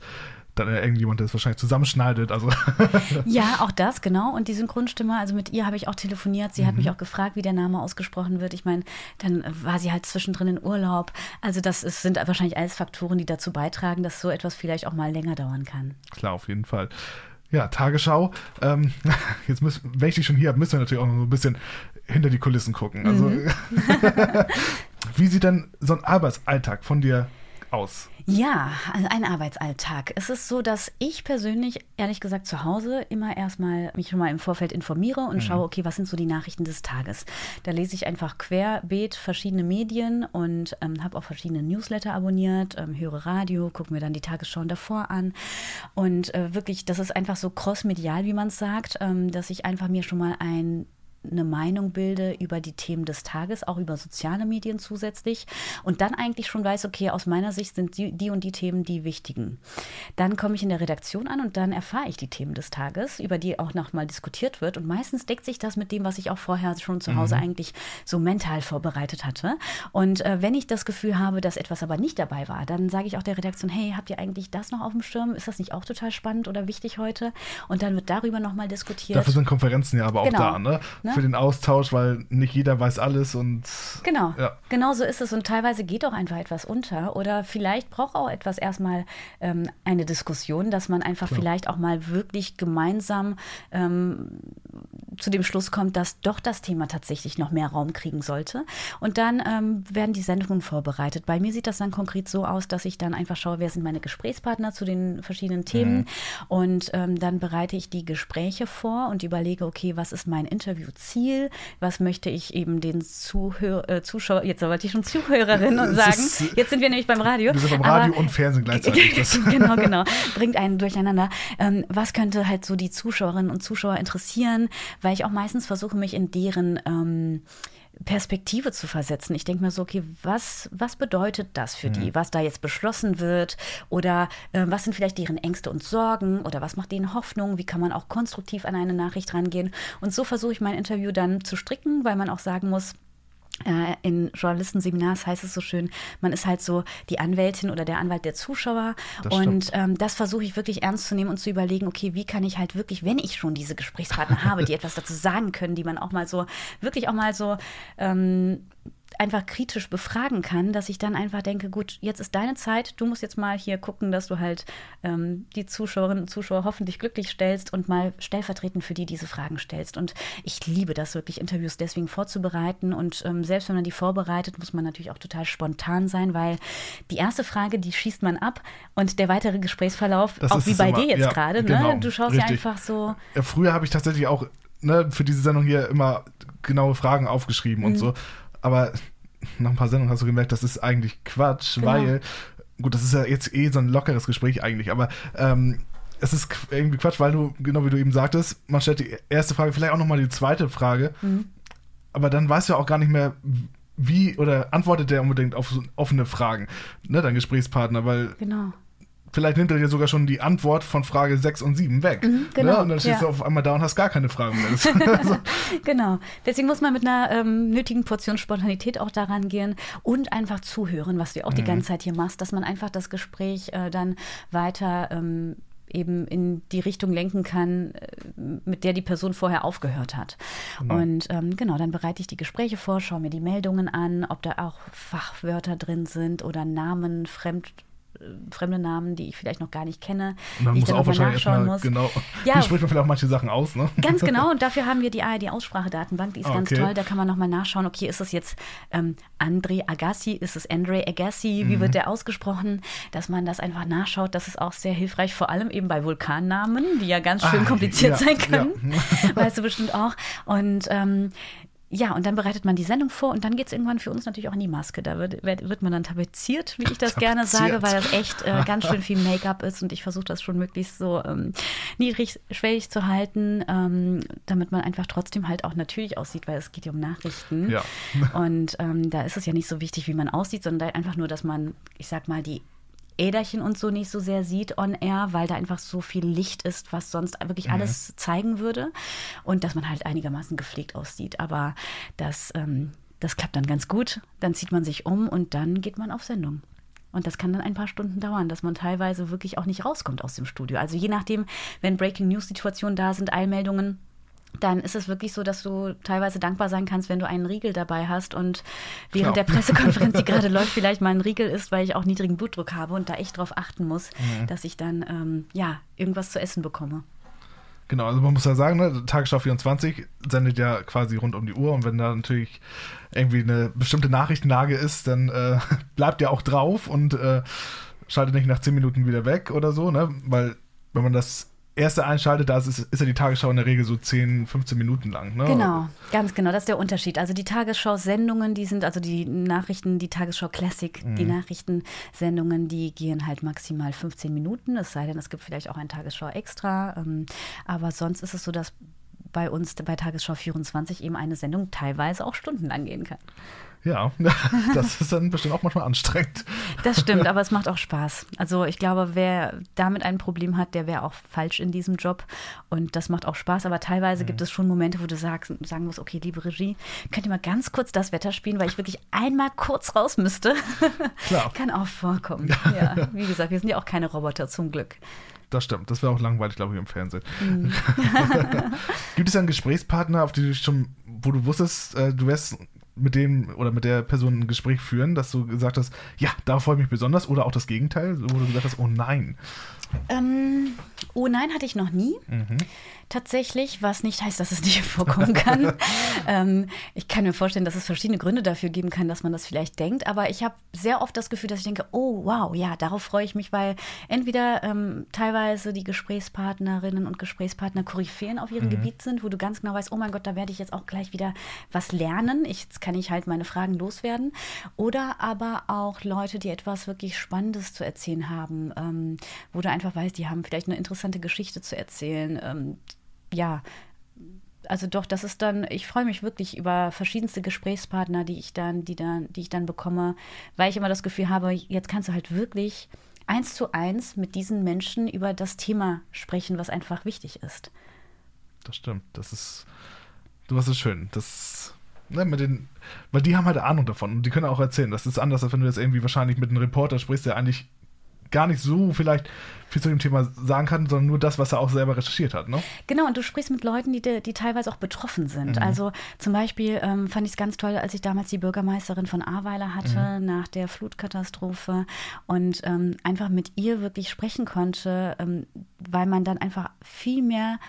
dann irgendjemand, der es wahrscheinlich zusammenschneidet. Also. ja, auch das, genau. Und die Synchronstimme, also mit ihr habe ich auch telefoniert. Sie mhm. hat mich auch gefragt, wie der Name ausgesprochen wird. Ich meine, dann war sie halt zwischendrin in Urlaub. Also das ist, sind wahrscheinlich alles Faktoren, die dazu beitragen, dass so etwas vielleicht auch mal länger dauern kann. Klar, auf jeden Fall. Ja, Tagesschau. Ähm, jetzt müssen, wenn ich die schon hier habe, müssen wir natürlich auch noch so ein bisschen hinter die Kulissen gucken. Also, mhm. wie sieht denn so ein Arbeitsalltag von dir aus? Ja, also ein Arbeitsalltag. Es ist so, dass ich persönlich, ehrlich gesagt, zu Hause immer erstmal mich schon mal im Vorfeld informiere und mhm. schaue, okay, was sind so die Nachrichten des Tages. Da lese ich einfach querbeet verschiedene Medien und ähm, habe auch verschiedene Newsletter abonniert, ähm, höre Radio, gucke mir dann die Tagesschauen davor an. Und äh, wirklich, das ist einfach so crossmedial, wie man es sagt, ähm, dass ich einfach mir schon mal ein eine Meinung bilde über die Themen des Tages, auch über soziale Medien zusätzlich und dann eigentlich schon weiß, okay, aus meiner Sicht sind die, die und die Themen die wichtigen. Dann komme ich in der Redaktion an und dann erfahre ich die Themen des Tages, über die auch nochmal diskutiert wird und meistens deckt sich das mit dem, was ich auch vorher schon zu Hause mhm. eigentlich so mental vorbereitet hatte. Und äh, wenn ich das Gefühl habe, dass etwas aber nicht dabei war, dann sage ich auch der Redaktion, hey, habt ihr eigentlich das noch auf dem Schirm? Ist das nicht auch total spannend oder wichtig heute? Und dann wird darüber nochmal diskutiert. Dafür sind Konferenzen ja aber auch genau. da, ne? Ne? für den Austausch, weil nicht jeder weiß alles und. Genau, ja. genau so ist es. Und teilweise geht auch einfach etwas unter. Oder vielleicht braucht auch etwas erstmal ähm, eine Diskussion, dass man einfach Klar. vielleicht auch mal wirklich gemeinsam ähm, zu dem Schluss kommt, dass doch das Thema tatsächlich noch mehr Raum kriegen sollte. Und dann ähm, werden die Sendungen vorbereitet. Bei mir sieht das dann konkret so aus, dass ich dann einfach schaue, wer sind meine Gesprächspartner zu den verschiedenen Themen. Mhm. Und ähm, dann bereite ich die Gespräche vor und überlege, okay, was ist mein Interviewziel? Was möchte ich eben den Zuhör äh, Zuschauer, jetzt wollte ich schon Zuhörerinnen sagen. Jetzt sind wir nämlich beim Radio. Wir sind beim Radio aber, und Fernsehen gleichzeitig. genau, genau. Bringt einen durcheinander. Ähm, was könnte halt so die Zuschauerinnen und Zuschauer interessieren? weil ich auch meistens versuche, mich in deren ähm, Perspektive zu versetzen. Ich denke mir so, okay, was, was bedeutet das für mhm. die, was da jetzt beschlossen wird? Oder äh, was sind vielleicht deren Ängste und Sorgen? Oder was macht denen Hoffnung? Wie kann man auch konstruktiv an eine Nachricht rangehen? Und so versuche ich mein Interview dann zu stricken, weil man auch sagen muss, in Journalistenseminars heißt es so schön, man ist halt so die Anwältin oder der Anwalt der Zuschauer. Das und ähm, das versuche ich wirklich ernst zu nehmen und zu überlegen, okay, wie kann ich halt wirklich, wenn ich schon diese Gesprächspartner habe, die etwas dazu sagen können, die man auch mal so, wirklich auch mal so ähm, einfach kritisch befragen kann, dass ich dann einfach denke, gut, jetzt ist deine Zeit, du musst jetzt mal hier gucken, dass du halt ähm, die Zuschauerinnen und Zuschauer hoffentlich glücklich stellst und mal stellvertretend für die diese Fragen stellst. Und ich liebe das wirklich, Interviews deswegen vorzubereiten. Und ähm, selbst wenn man die vorbereitet, muss man natürlich auch total spontan sein, weil die erste Frage, die schießt man ab und der weitere Gesprächsverlauf, das auch wie bei immer, dir jetzt ja, gerade, ne? genau, ne? du schaust richtig. ja einfach so. Ja, früher habe ich tatsächlich auch ne, für diese Sendung hier immer genaue Fragen aufgeschrieben mhm. und so aber nach ein paar Sendungen hast du gemerkt, das ist eigentlich Quatsch, genau. weil, gut, das ist ja jetzt eh so ein lockeres Gespräch eigentlich, aber ähm, es ist irgendwie Quatsch, weil du, genau wie du eben sagtest, man stellt die erste Frage, vielleicht auch nochmal die zweite Frage, mhm. aber dann weißt du ja auch gar nicht mehr, wie oder antwortet der unbedingt auf offene Fragen, ne, dein Gesprächspartner, weil genau vielleicht nimmt er dir sogar schon die Antwort von Frage 6 und 7 weg. Mhm, genau, ne? Und dann stehst ja. du auf einmal da und hast gar keine Fragen mehr. also. genau. Deswegen muss man mit einer ähm, nötigen Portion Spontanität auch daran gehen und einfach zuhören, was du auch mhm. die ganze Zeit hier machst, dass man einfach das Gespräch äh, dann weiter ähm, eben in die Richtung lenken kann, äh, mit der die Person vorher aufgehört hat. Genau. Und ähm, genau, dann bereite ich die Gespräche vor, schaue mir die Meldungen an, ob da auch Fachwörter drin sind oder Namen, Fremd äh, fremde Namen, die ich vielleicht noch gar nicht kenne, und man muss auch wahrscheinlich nachschauen erstmal, muss. genau, Ja. wie spricht man vielleicht auch manche Sachen aus, ne? Ganz genau, und dafür haben wir die ARD-Aussprachedatenbank, die ist Ah, ganz okay. toll. Da kann man nochmal nachschauen, okay, ist es jetzt ähm, André Agassi, ist es Andre Agassi, Mhm. wie wird der ausgesprochen? Dass man das einfach nachschaut, das ist auch sehr hilfreich, vor allem eben bei Vulkannamen, die ja ganz schön Ah, kompliziert ja, sein können. ja. weißt du bestimmt auch. Und ähm, ja, und dann bereitet man die Sendung vor und dann geht es irgendwann für uns natürlich auch in die Maske. Da wird, wird, man dann tapeziert, wie ich das gerne sage, Tapeziert. weil das echt äh, ganz schön viel Make-up ist und ich versuche das schon möglichst so ähm, niedrigschwellig zu halten, ähm, damit man einfach trotzdem halt auch natürlich aussieht, weil es geht ja um Nachrichten. Ja. Und ähm, da ist es ja nicht so wichtig, wie man aussieht, sondern einfach nur, dass man, ich sag mal, die Äderchen und so nicht so sehr sieht on air, weil da einfach so viel Licht ist, was sonst wirklich Mhm. alles zeigen würde. Und dass man halt einigermaßen gepflegt aussieht. Aber das, ähm, das klappt dann ganz gut. Dann zieht man sich um und dann geht man auf Sendung. Und das kann dann ein paar Stunden dauern, dass man teilweise wirklich auch nicht rauskommt aus dem Studio. Also je nachdem, wenn Breaking News Situationen da sind, Eilmeldungen, dann ist es wirklich so, dass du teilweise dankbar sein kannst, wenn du einen Riegel dabei hast und während Klar. der Pressekonferenz, die gerade läuft, vielleicht mal ein Riegel ist, weil ich auch niedrigen Blutdruck habe und da echt drauf achten muss, Mhm. dass ich dann ähm, ja irgendwas zu essen bekomme. Genau, also man muss ja sagen, ne, Tagesschau 24 sendet ja quasi rund um die Uhr und wenn da natürlich irgendwie eine bestimmte Nachrichtenlage ist, dann äh, bleibt ja auch drauf und äh, schaltet nicht nach 10 Minuten wieder weg oder so, ne? Weil wenn man das erste einschaltet, da ist, ist ja die Tagesschau in der Regel so 10, 15 Minuten lang, ne? Genau, ganz genau, das ist der Unterschied. Also die Tagesschau-Sendungen, die sind, also die Nachrichten, die Tagesschau Classic, die Mhm. Nachrichtensendungen, die gehen halt maximal 15 Minuten, es sei denn, es gibt vielleicht auch ein Tagesschau extra. Ähm, aber sonst ist es so, dass bei uns bei Tagesschau 24 eben eine Sendung teilweise auch stundenlang gehen kann. Ja, das ist dann bestimmt auch manchmal anstrengend. Das stimmt, aber es macht auch Spaß. Also ich glaube, wer damit ein Problem hat, der wäre auch falsch in diesem Job. Und das macht auch Spaß. Aber teilweise gibt es schon Momente, wo du sagst, sagen musst, okay, liebe Regie, könnt ihr mal ganz kurz das Wetter spielen, weil ich wirklich einmal kurz raus müsste. Klar. Kann auch vorkommen. Ja, wie gesagt, wir sind ja auch keine Roboter zum Glück. Das stimmt. Das wäre auch langweilig, glaube ich, im Fernsehen. Mhm. Gibt es einen Gesprächspartner, auf die du schon, wo du wusstest, äh, du wirst mit dem oder mit der Person ein Gespräch führen, dass du gesagt hast, ja, darauf freue ich mich besonders, oder auch das Gegenteil, wo du gesagt hast, oh nein. Ähm, oh nein, hatte ich noch nie. Mhm. Tatsächlich, was nicht heißt, dass es nicht vorkommen kann. ähm, ich kann mir vorstellen, dass es verschiedene Gründe dafür geben kann, dass man das vielleicht denkt. Aber ich habe sehr oft das Gefühl, dass ich denke, oh wow, ja, darauf freue ich mich, weil entweder ähm, teilweise die Gesprächspartnerinnen und Gesprächspartner Koryphäen auf ihrem Gebiet sind, wo du ganz genau weißt, oh mein Gott, da werde ich jetzt auch gleich wieder was lernen. Ich, kann ich halt meine Fragen loswerden. Oder aber auch Leute, die etwas wirklich Spannendes zu erzählen haben, ähm, wo du einfach weißt, die haben vielleicht eine interessante Geschichte zu erzählen. Ähm, ja, also doch, das ist dann, ich freue mich wirklich über verschiedenste Gesprächspartner, die ich dann, die dann, die ich dann bekomme, weil ich immer das Gefühl habe, jetzt kannst du halt wirklich eins zu eins mit diesen Menschen über das Thema sprechen, was einfach wichtig ist. Das stimmt. Das ist, was ist schön. Das, ne, mit den, weil die haben halt Ahnung davon und die können auch erzählen. Das ist anders, als wenn du jetzt irgendwie wahrscheinlich mit einem Reporter sprichst, der eigentlich gar nicht so vielleicht viel zu dem Thema sagen kann, sondern nur das, was er auch selber recherchiert hat, ne? Genau, und du sprichst mit Leuten, die, die teilweise auch betroffen sind. Also zum Beispiel ähm, fand ich es ganz toll, als ich damals die Bürgermeisterin von Ahrweiler hatte nach der Flutkatastrophe und ähm, einfach mit ihr wirklich sprechen konnte, ähm, weil man dann einfach viel mehr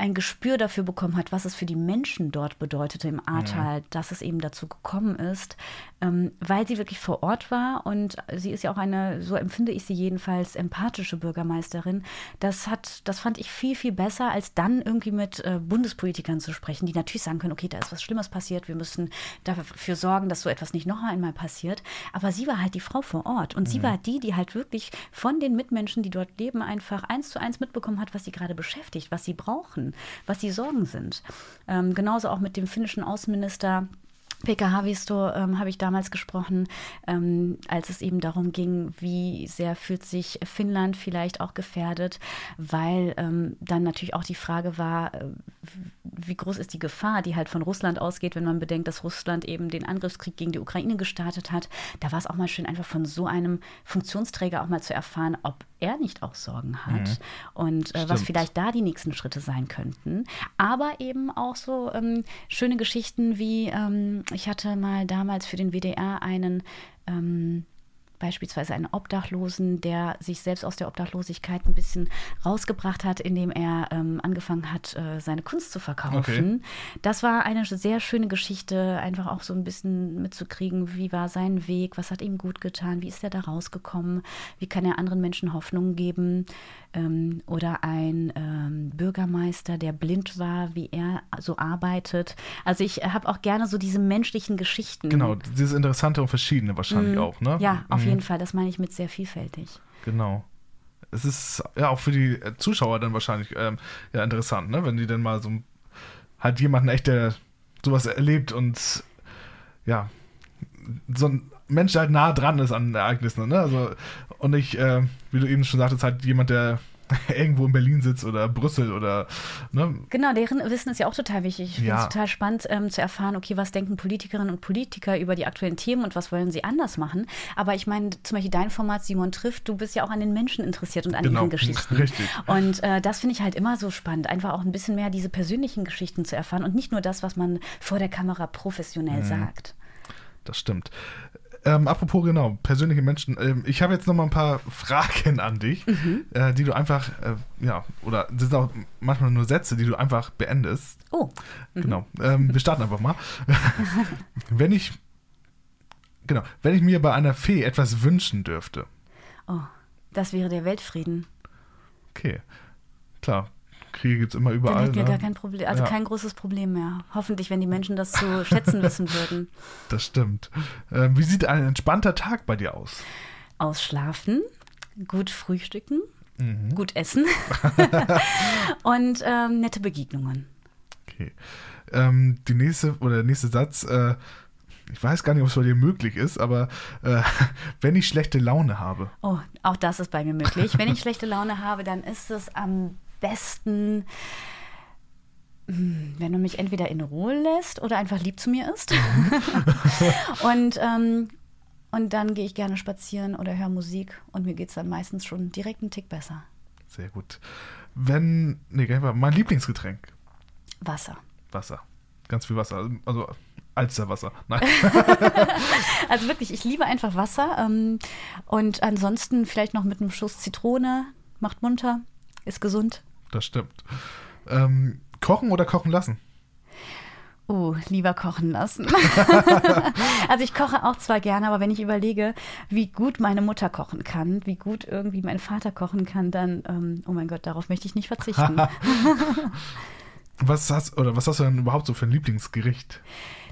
ein Gespür dafür bekommen hat, was es für die Menschen dort bedeutete im Ahrtal, dass es eben dazu gekommen ist, ähm, weil sie wirklich vor Ort war und sie ist ja auch eine, so empfinde ich sie jedenfalls, empathische Bürgermeisterin. Das hat, das fand ich viel, viel besser, als dann irgendwie mit äh, Bundespolitikern zu sprechen, die natürlich sagen können, okay, da ist was Schlimmes passiert, wir müssen dafür sorgen, dass so etwas nicht noch einmal passiert. Aber sie war halt die Frau vor Ort und sie war die, die halt wirklich von den Mitmenschen, die dort leben, einfach eins zu eins mitbekommen hat, was sie gerade beschäftigt, was sie brauchen, was die Sorgen sind. Ähm, genauso auch mit dem finnischen Außenminister. Pekka Haavisto ähm, habe ich damals gesprochen, ähm, als es eben darum ging, wie sehr fühlt sich Finnland vielleicht auch gefährdet, weil ähm, dann natürlich auch die Frage war, äh, wie groß ist die Gefahr, die halt von Russland ausgeht, wenn man bedenkt, dass Russland eben den Angriffskrieg gegen die Ukraine gestartet hat. Da war es auch mal schön, einfach von so einem Funktionsträger auch mal zu erfahren, ob er nicht auch Sorgen hat mhm. und äh, was vielleicht da die nächsten Schritte sein könnten. Aber eben auch so ähm, schöne Geschichten wie, ähm, ich hatte mal damals für den WDR einen ähm, beispielsweise einen Obdachlosen, der sich selbst aus der Obdachlosigkeit ein bisschen rausgebracht hat, indem er ähm, angefangen hat, äh, seine Kunst zu verkaufen. Okay. Das war eine sehr schöne Geschichte, einfach auch so ein bisschen mitzukriegen, wie war sein Weg, was hat ihm gut getan, wie ist er da rausgekommen, wie kann er anderen Menschen Hoffnung geben. Ähm, oder ein ähm, Bürgermeister, der blind war, wie er so arbeitet. Also ich habe auch gerne so diese menschlichen Geschichten. Genau, dieses Interessante und Verschiedene wahrscheinlich mhm. auch, ne? Ja, auf mhm. Jeden Fall. Das meine ich mit sehr vielfältig. Genau. Es ist ja auch für die Zuschauer dann wahrscheinlich ähm, ja interessant, ne? Wenn die dann mal so halt jemanden echt, der sowas erlebt und ja, so ein Mensch, der halt nah dran ist an Ereignissen, ne? Also, und nicht, äh, wie du eben schon sagtest, halt jemand, der irgendwo in Berlin sitzt oder Brüssel oder ne? Genau, deren Wissen ist ja auch total wichtig. Ich finde es total spannend ähm, zu erfahren, okay, was denken Politikerinnen und Politiker über die aktuellen Themen und was wollen sie anders machen. Aber ich meine, zum Beispiel dein Format Simon trifft, du bist ja auch an den Menschen interessiert und an genau, ihren Geschichten. Richtig. Und äh, das finde ich halt immer so spannend, einfach auch ein bisschen mehr diese persönlichen Geschichten zu erfahren und nicht nur das, was man vor der Kamera professionell mhm. sagt. Das stimmt. Ähm, apropos genau, persönliche Menschen. Ähm, ich habe jetzt noch mal ein paar Fragen an dich, mhm. äh, die du einfach, äh, ja, oder das sind auch manchmal nur Sätze, die du einfach beendest. Oh. Mhm. Genau. Ähm, wir starten einfach mal. wenn ich, genau, wenn ich mir bei einer Fee etwas wünschen dürfte. Oh, das wäre der Weltfrieden. Okay. Klar, Kriege gibt es immer überall. Dann hätten wir ne? gar kein Problem, also ja. kein großes Problem mehr. Hoffentlich, wenn die Menschen das zu schätzen wissen würden. Das stimmt. Ähm, wie sieht ein entspannter Tag bei dir aus? Ausschlafen, gut frühstücken, mhm. gut essen und ähm, nette Begegnungen. Okay. Ähm, die nächste oder der nächste Satz. Äh, ich weiß gar nicht, ob es bei dir möglich ist, aber äh, wenn ich schlechte Laune habe. Oh, auch das ist bei mir möglich. wenn ich schlechte Laune habe, dann ist es am besten, hm, wenn du mich entweder in Ruhe lässt oder einfach lieb zu mir ist. und, ähm, und dann gehe ich gerne spazieren oder höre Musik und mir geht es dann meistens schon direkt einen Tick besser. Sehr gut. Wenn, nee, mein Lieblingsgetränk. Wasser. Wasser. Ganz viel Wasser. Also Alsterwasser. Nein. also wirklich, ich liebe einfach Wasser. Ähm, und ansonsten vielleicht noch mit einem Schuss Zitrone. Macht munter, ist gesund das stimmt. Ähm, kochen oder kochen lassen? Oh, lieber kochen lassen. also ich koche auch zwar gerne, aber wenn ich überlege, wie gut meine Mutter kochen kann, wie gut irgendwie mein Vater kochen kann, dann, ähm, oh mein Gott, darauf möchte ich nicht verzichten. was hast oder was hast du denn überhaupt so für ein Lieblingsgericht?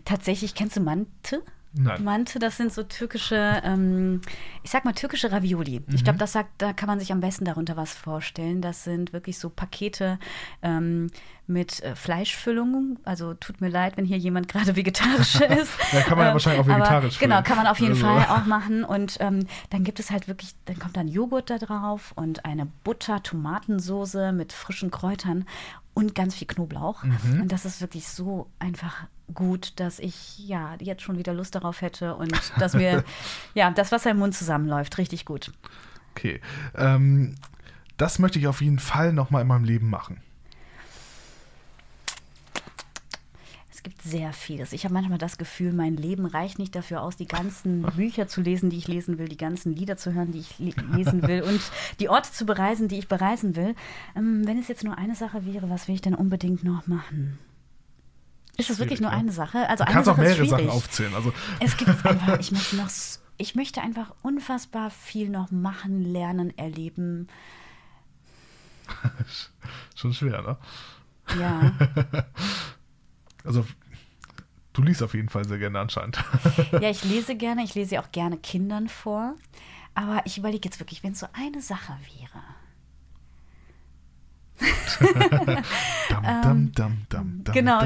Tatsächlich, kennst du Mante? Nein. Mante, das sind so türkische, ähm, ich sag mal türkische Ravioli. Mhm. Ich glaube, das sagt, da kann man sich am besten darunter was vorstellen. Das sind wirklich so Pakete ähm, mit äh, Fleischfüllung. Also tut mir leid, wenn hier jemand gerade vegetarisch ist. ja, kann man ja ähm, wahrscheinlich auch vegetarisch aber, Genau, kann man auf jeden also. Fall auch machen. Und ähm, dann gibt es halt wirklich, dann kommt dann Joghurt da drauf und eine Butter, Tomatensoße mit frischen Kräutern und ganz viel Knoblauch. Mhm. Und das ist wirklich so einfach gut, dass ich ja jetzt schon wieder Lust darauf hätte und dass mir ja das Wasser im Mund zusammenläuft. Richtig gut. Okay. Ähm, das möchte ich auf jeden Fall nochmal in meinem Leben machen. Es gibt sehr vieles. Ich habe manchmal das Gefühl, mein Leben reicht nicht dafür aus, die ganzen Bücher zu lesen, die ich lesen will, die ganzen Lieder zu hören, die ich lesen will und die Orte zu bereisen, die ich bereisen will. Ähm, wenn es jetzt nur eine Sache wäre, was will ich denn unbedingt noch machen? Ist das wirklich nur ne? eine Sache? Also du kannst auch mehrere Sachen aufzählen. Also. Es gibt einfach, ich möchte noch, ich möchte einfach unfassbar viel noch machen, lernen, erleben. Schon schwer, ne? Ja. also du liest auf jeden Fall sehr gerne anscheinend. ja, ich lese gerne. Ich lese auch gerne Kindern vor. Aber ich überlege jetzt wirklich, wenn es so eine Sache wäre Genau.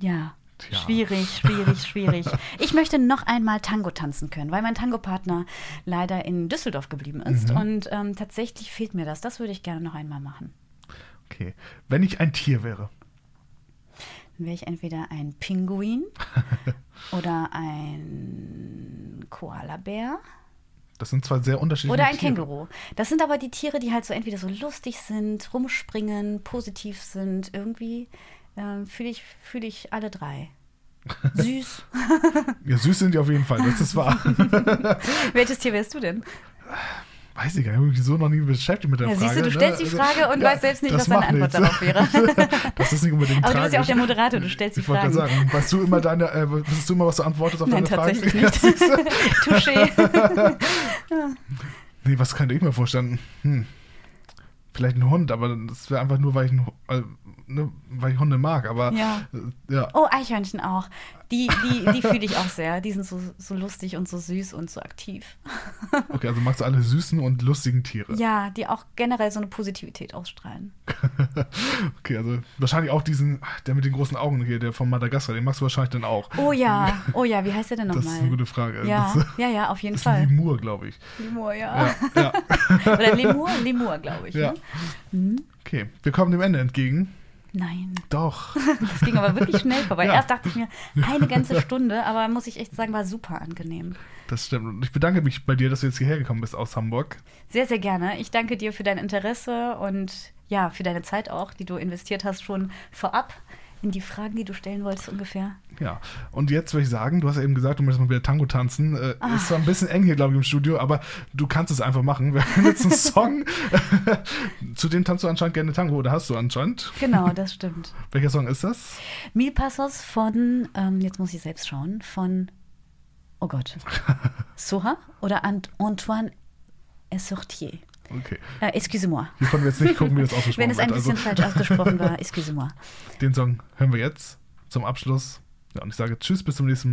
ja. Tja. Schwierig, schwierig, schwierig. Ich möchte noch einmal Tango tanzen können, weil mein Tango-Partner leider in Düsseldorf geblieben ist. Mhm. Und ähm, tatsächlich fehlt mir das. Das würde ich gerne noch einmal machen. Okay. Wenn ich ein Tier wäre. Dann wäre ich entweder ein Pinguin oder ein Koalabär. Das sind zwei sehr unterschiedliche Oder ein Tiere. Känguru. Das sind aber die Tiere, die halt so entweder so lustig sind, rumspringen, positiv sind. Irgendwie ähm, fühle ich, fühl ich alle drei. Süß. Ja, süß sind die auf jeden Fall, das ist wahr. Welches Tier wärst du denn? Weiß ich gar nicht, ich habe mich so noch nie beschäftigt mit der Ja, Frage. siehst du, du ne? stellst die Also, Frage und weißt selbst nicht, was deine Antwort nichts. darauf wäre. das ist nicht unbedingt Aber du bist ja auch der Moderator, du stellst die ich wollte sagen, weißt du immer deine, äh, weißt du immer, was du antwortest auf Nein, deine Fragen? tatsächlich Ja, nicht. Touché. nee, was könnte ich mir vorstellen? Hm. Vielleicht ein Hund, aber das wäre einfach nur, weil ich, ein, äh, ne, weil ich Hunde mag. Aber Ja. äh, ja. Oh, Eichhörnchen auch. Die, die, die fühle ich auch sehr. Die sind so, so lustig und so süß und so aktiv. Okay, also magst du alle süßen und lustigen Tiere. Ja, die auch generell so eine Positivität ausstrahlen. Okay, also wahrscheinlich auch diesen, der mit den großen Augen hier, der von Madagaskar, den magst du wahrscheinlich dann auch. Oh ja, oh ja, wie heißt der denn Das nochmal? ist eine gute Frage. Ja, Das, ja, ja, auf jeden das ist Fall. Lemur, glaube ich. Lemur, ja. Ja, ja. Oder Lemur, Lemur, glaube ich. ja. Ne? Okay, wir kommen dem Ende entgegen. Nein, Doch. das ging aber wirklich schnell vorbei. Ja. Erst dachte ich mir, eine ganze Stunde, aber muss ich echt sagen, war super angenehm. Das stimmt. Und ich bedanke mich bei dir, dass du jetzt hierher gekommen bist aus Hamburg. Sehr, sehr gerne. Ich danke dir für dein Interesse und ja, für deine Zeit auch, die du investiert hast, schon vorab in die Fragen, die du stellen wolltest ungefähr. Ja. Und jetzt würde ich sagen, du hast ja eben gesagt, du möchtest mal wieder Tango tanzen. Äh, Ah. Ist zwar ein bisschen eng hier, glaube ich, im Studio, aber du kannst es einfach machen. Wir haben jetzt einen Song. Zu dem tanzt du anscheinend gerne Tango, oder hast du anscheinend? Genau, das stimmt. Welcher Song ist das? Mil Passos von, ähm, jetzt muss ich selbst schauen, von, oh Gott, Soha oder Ant Antoine Essortier. Okay. Äh, excusez-moi. Hier konnten wir jetzt nicht gucken, wie das ausgesprochen Wenn es ein wird. bisschen Also, falsch ausgesprochen war, excusez-moi. den Song hören wir jetzt zum Abschluss. Ja, und ich sage Tschüss, bis zum nächsten Mal.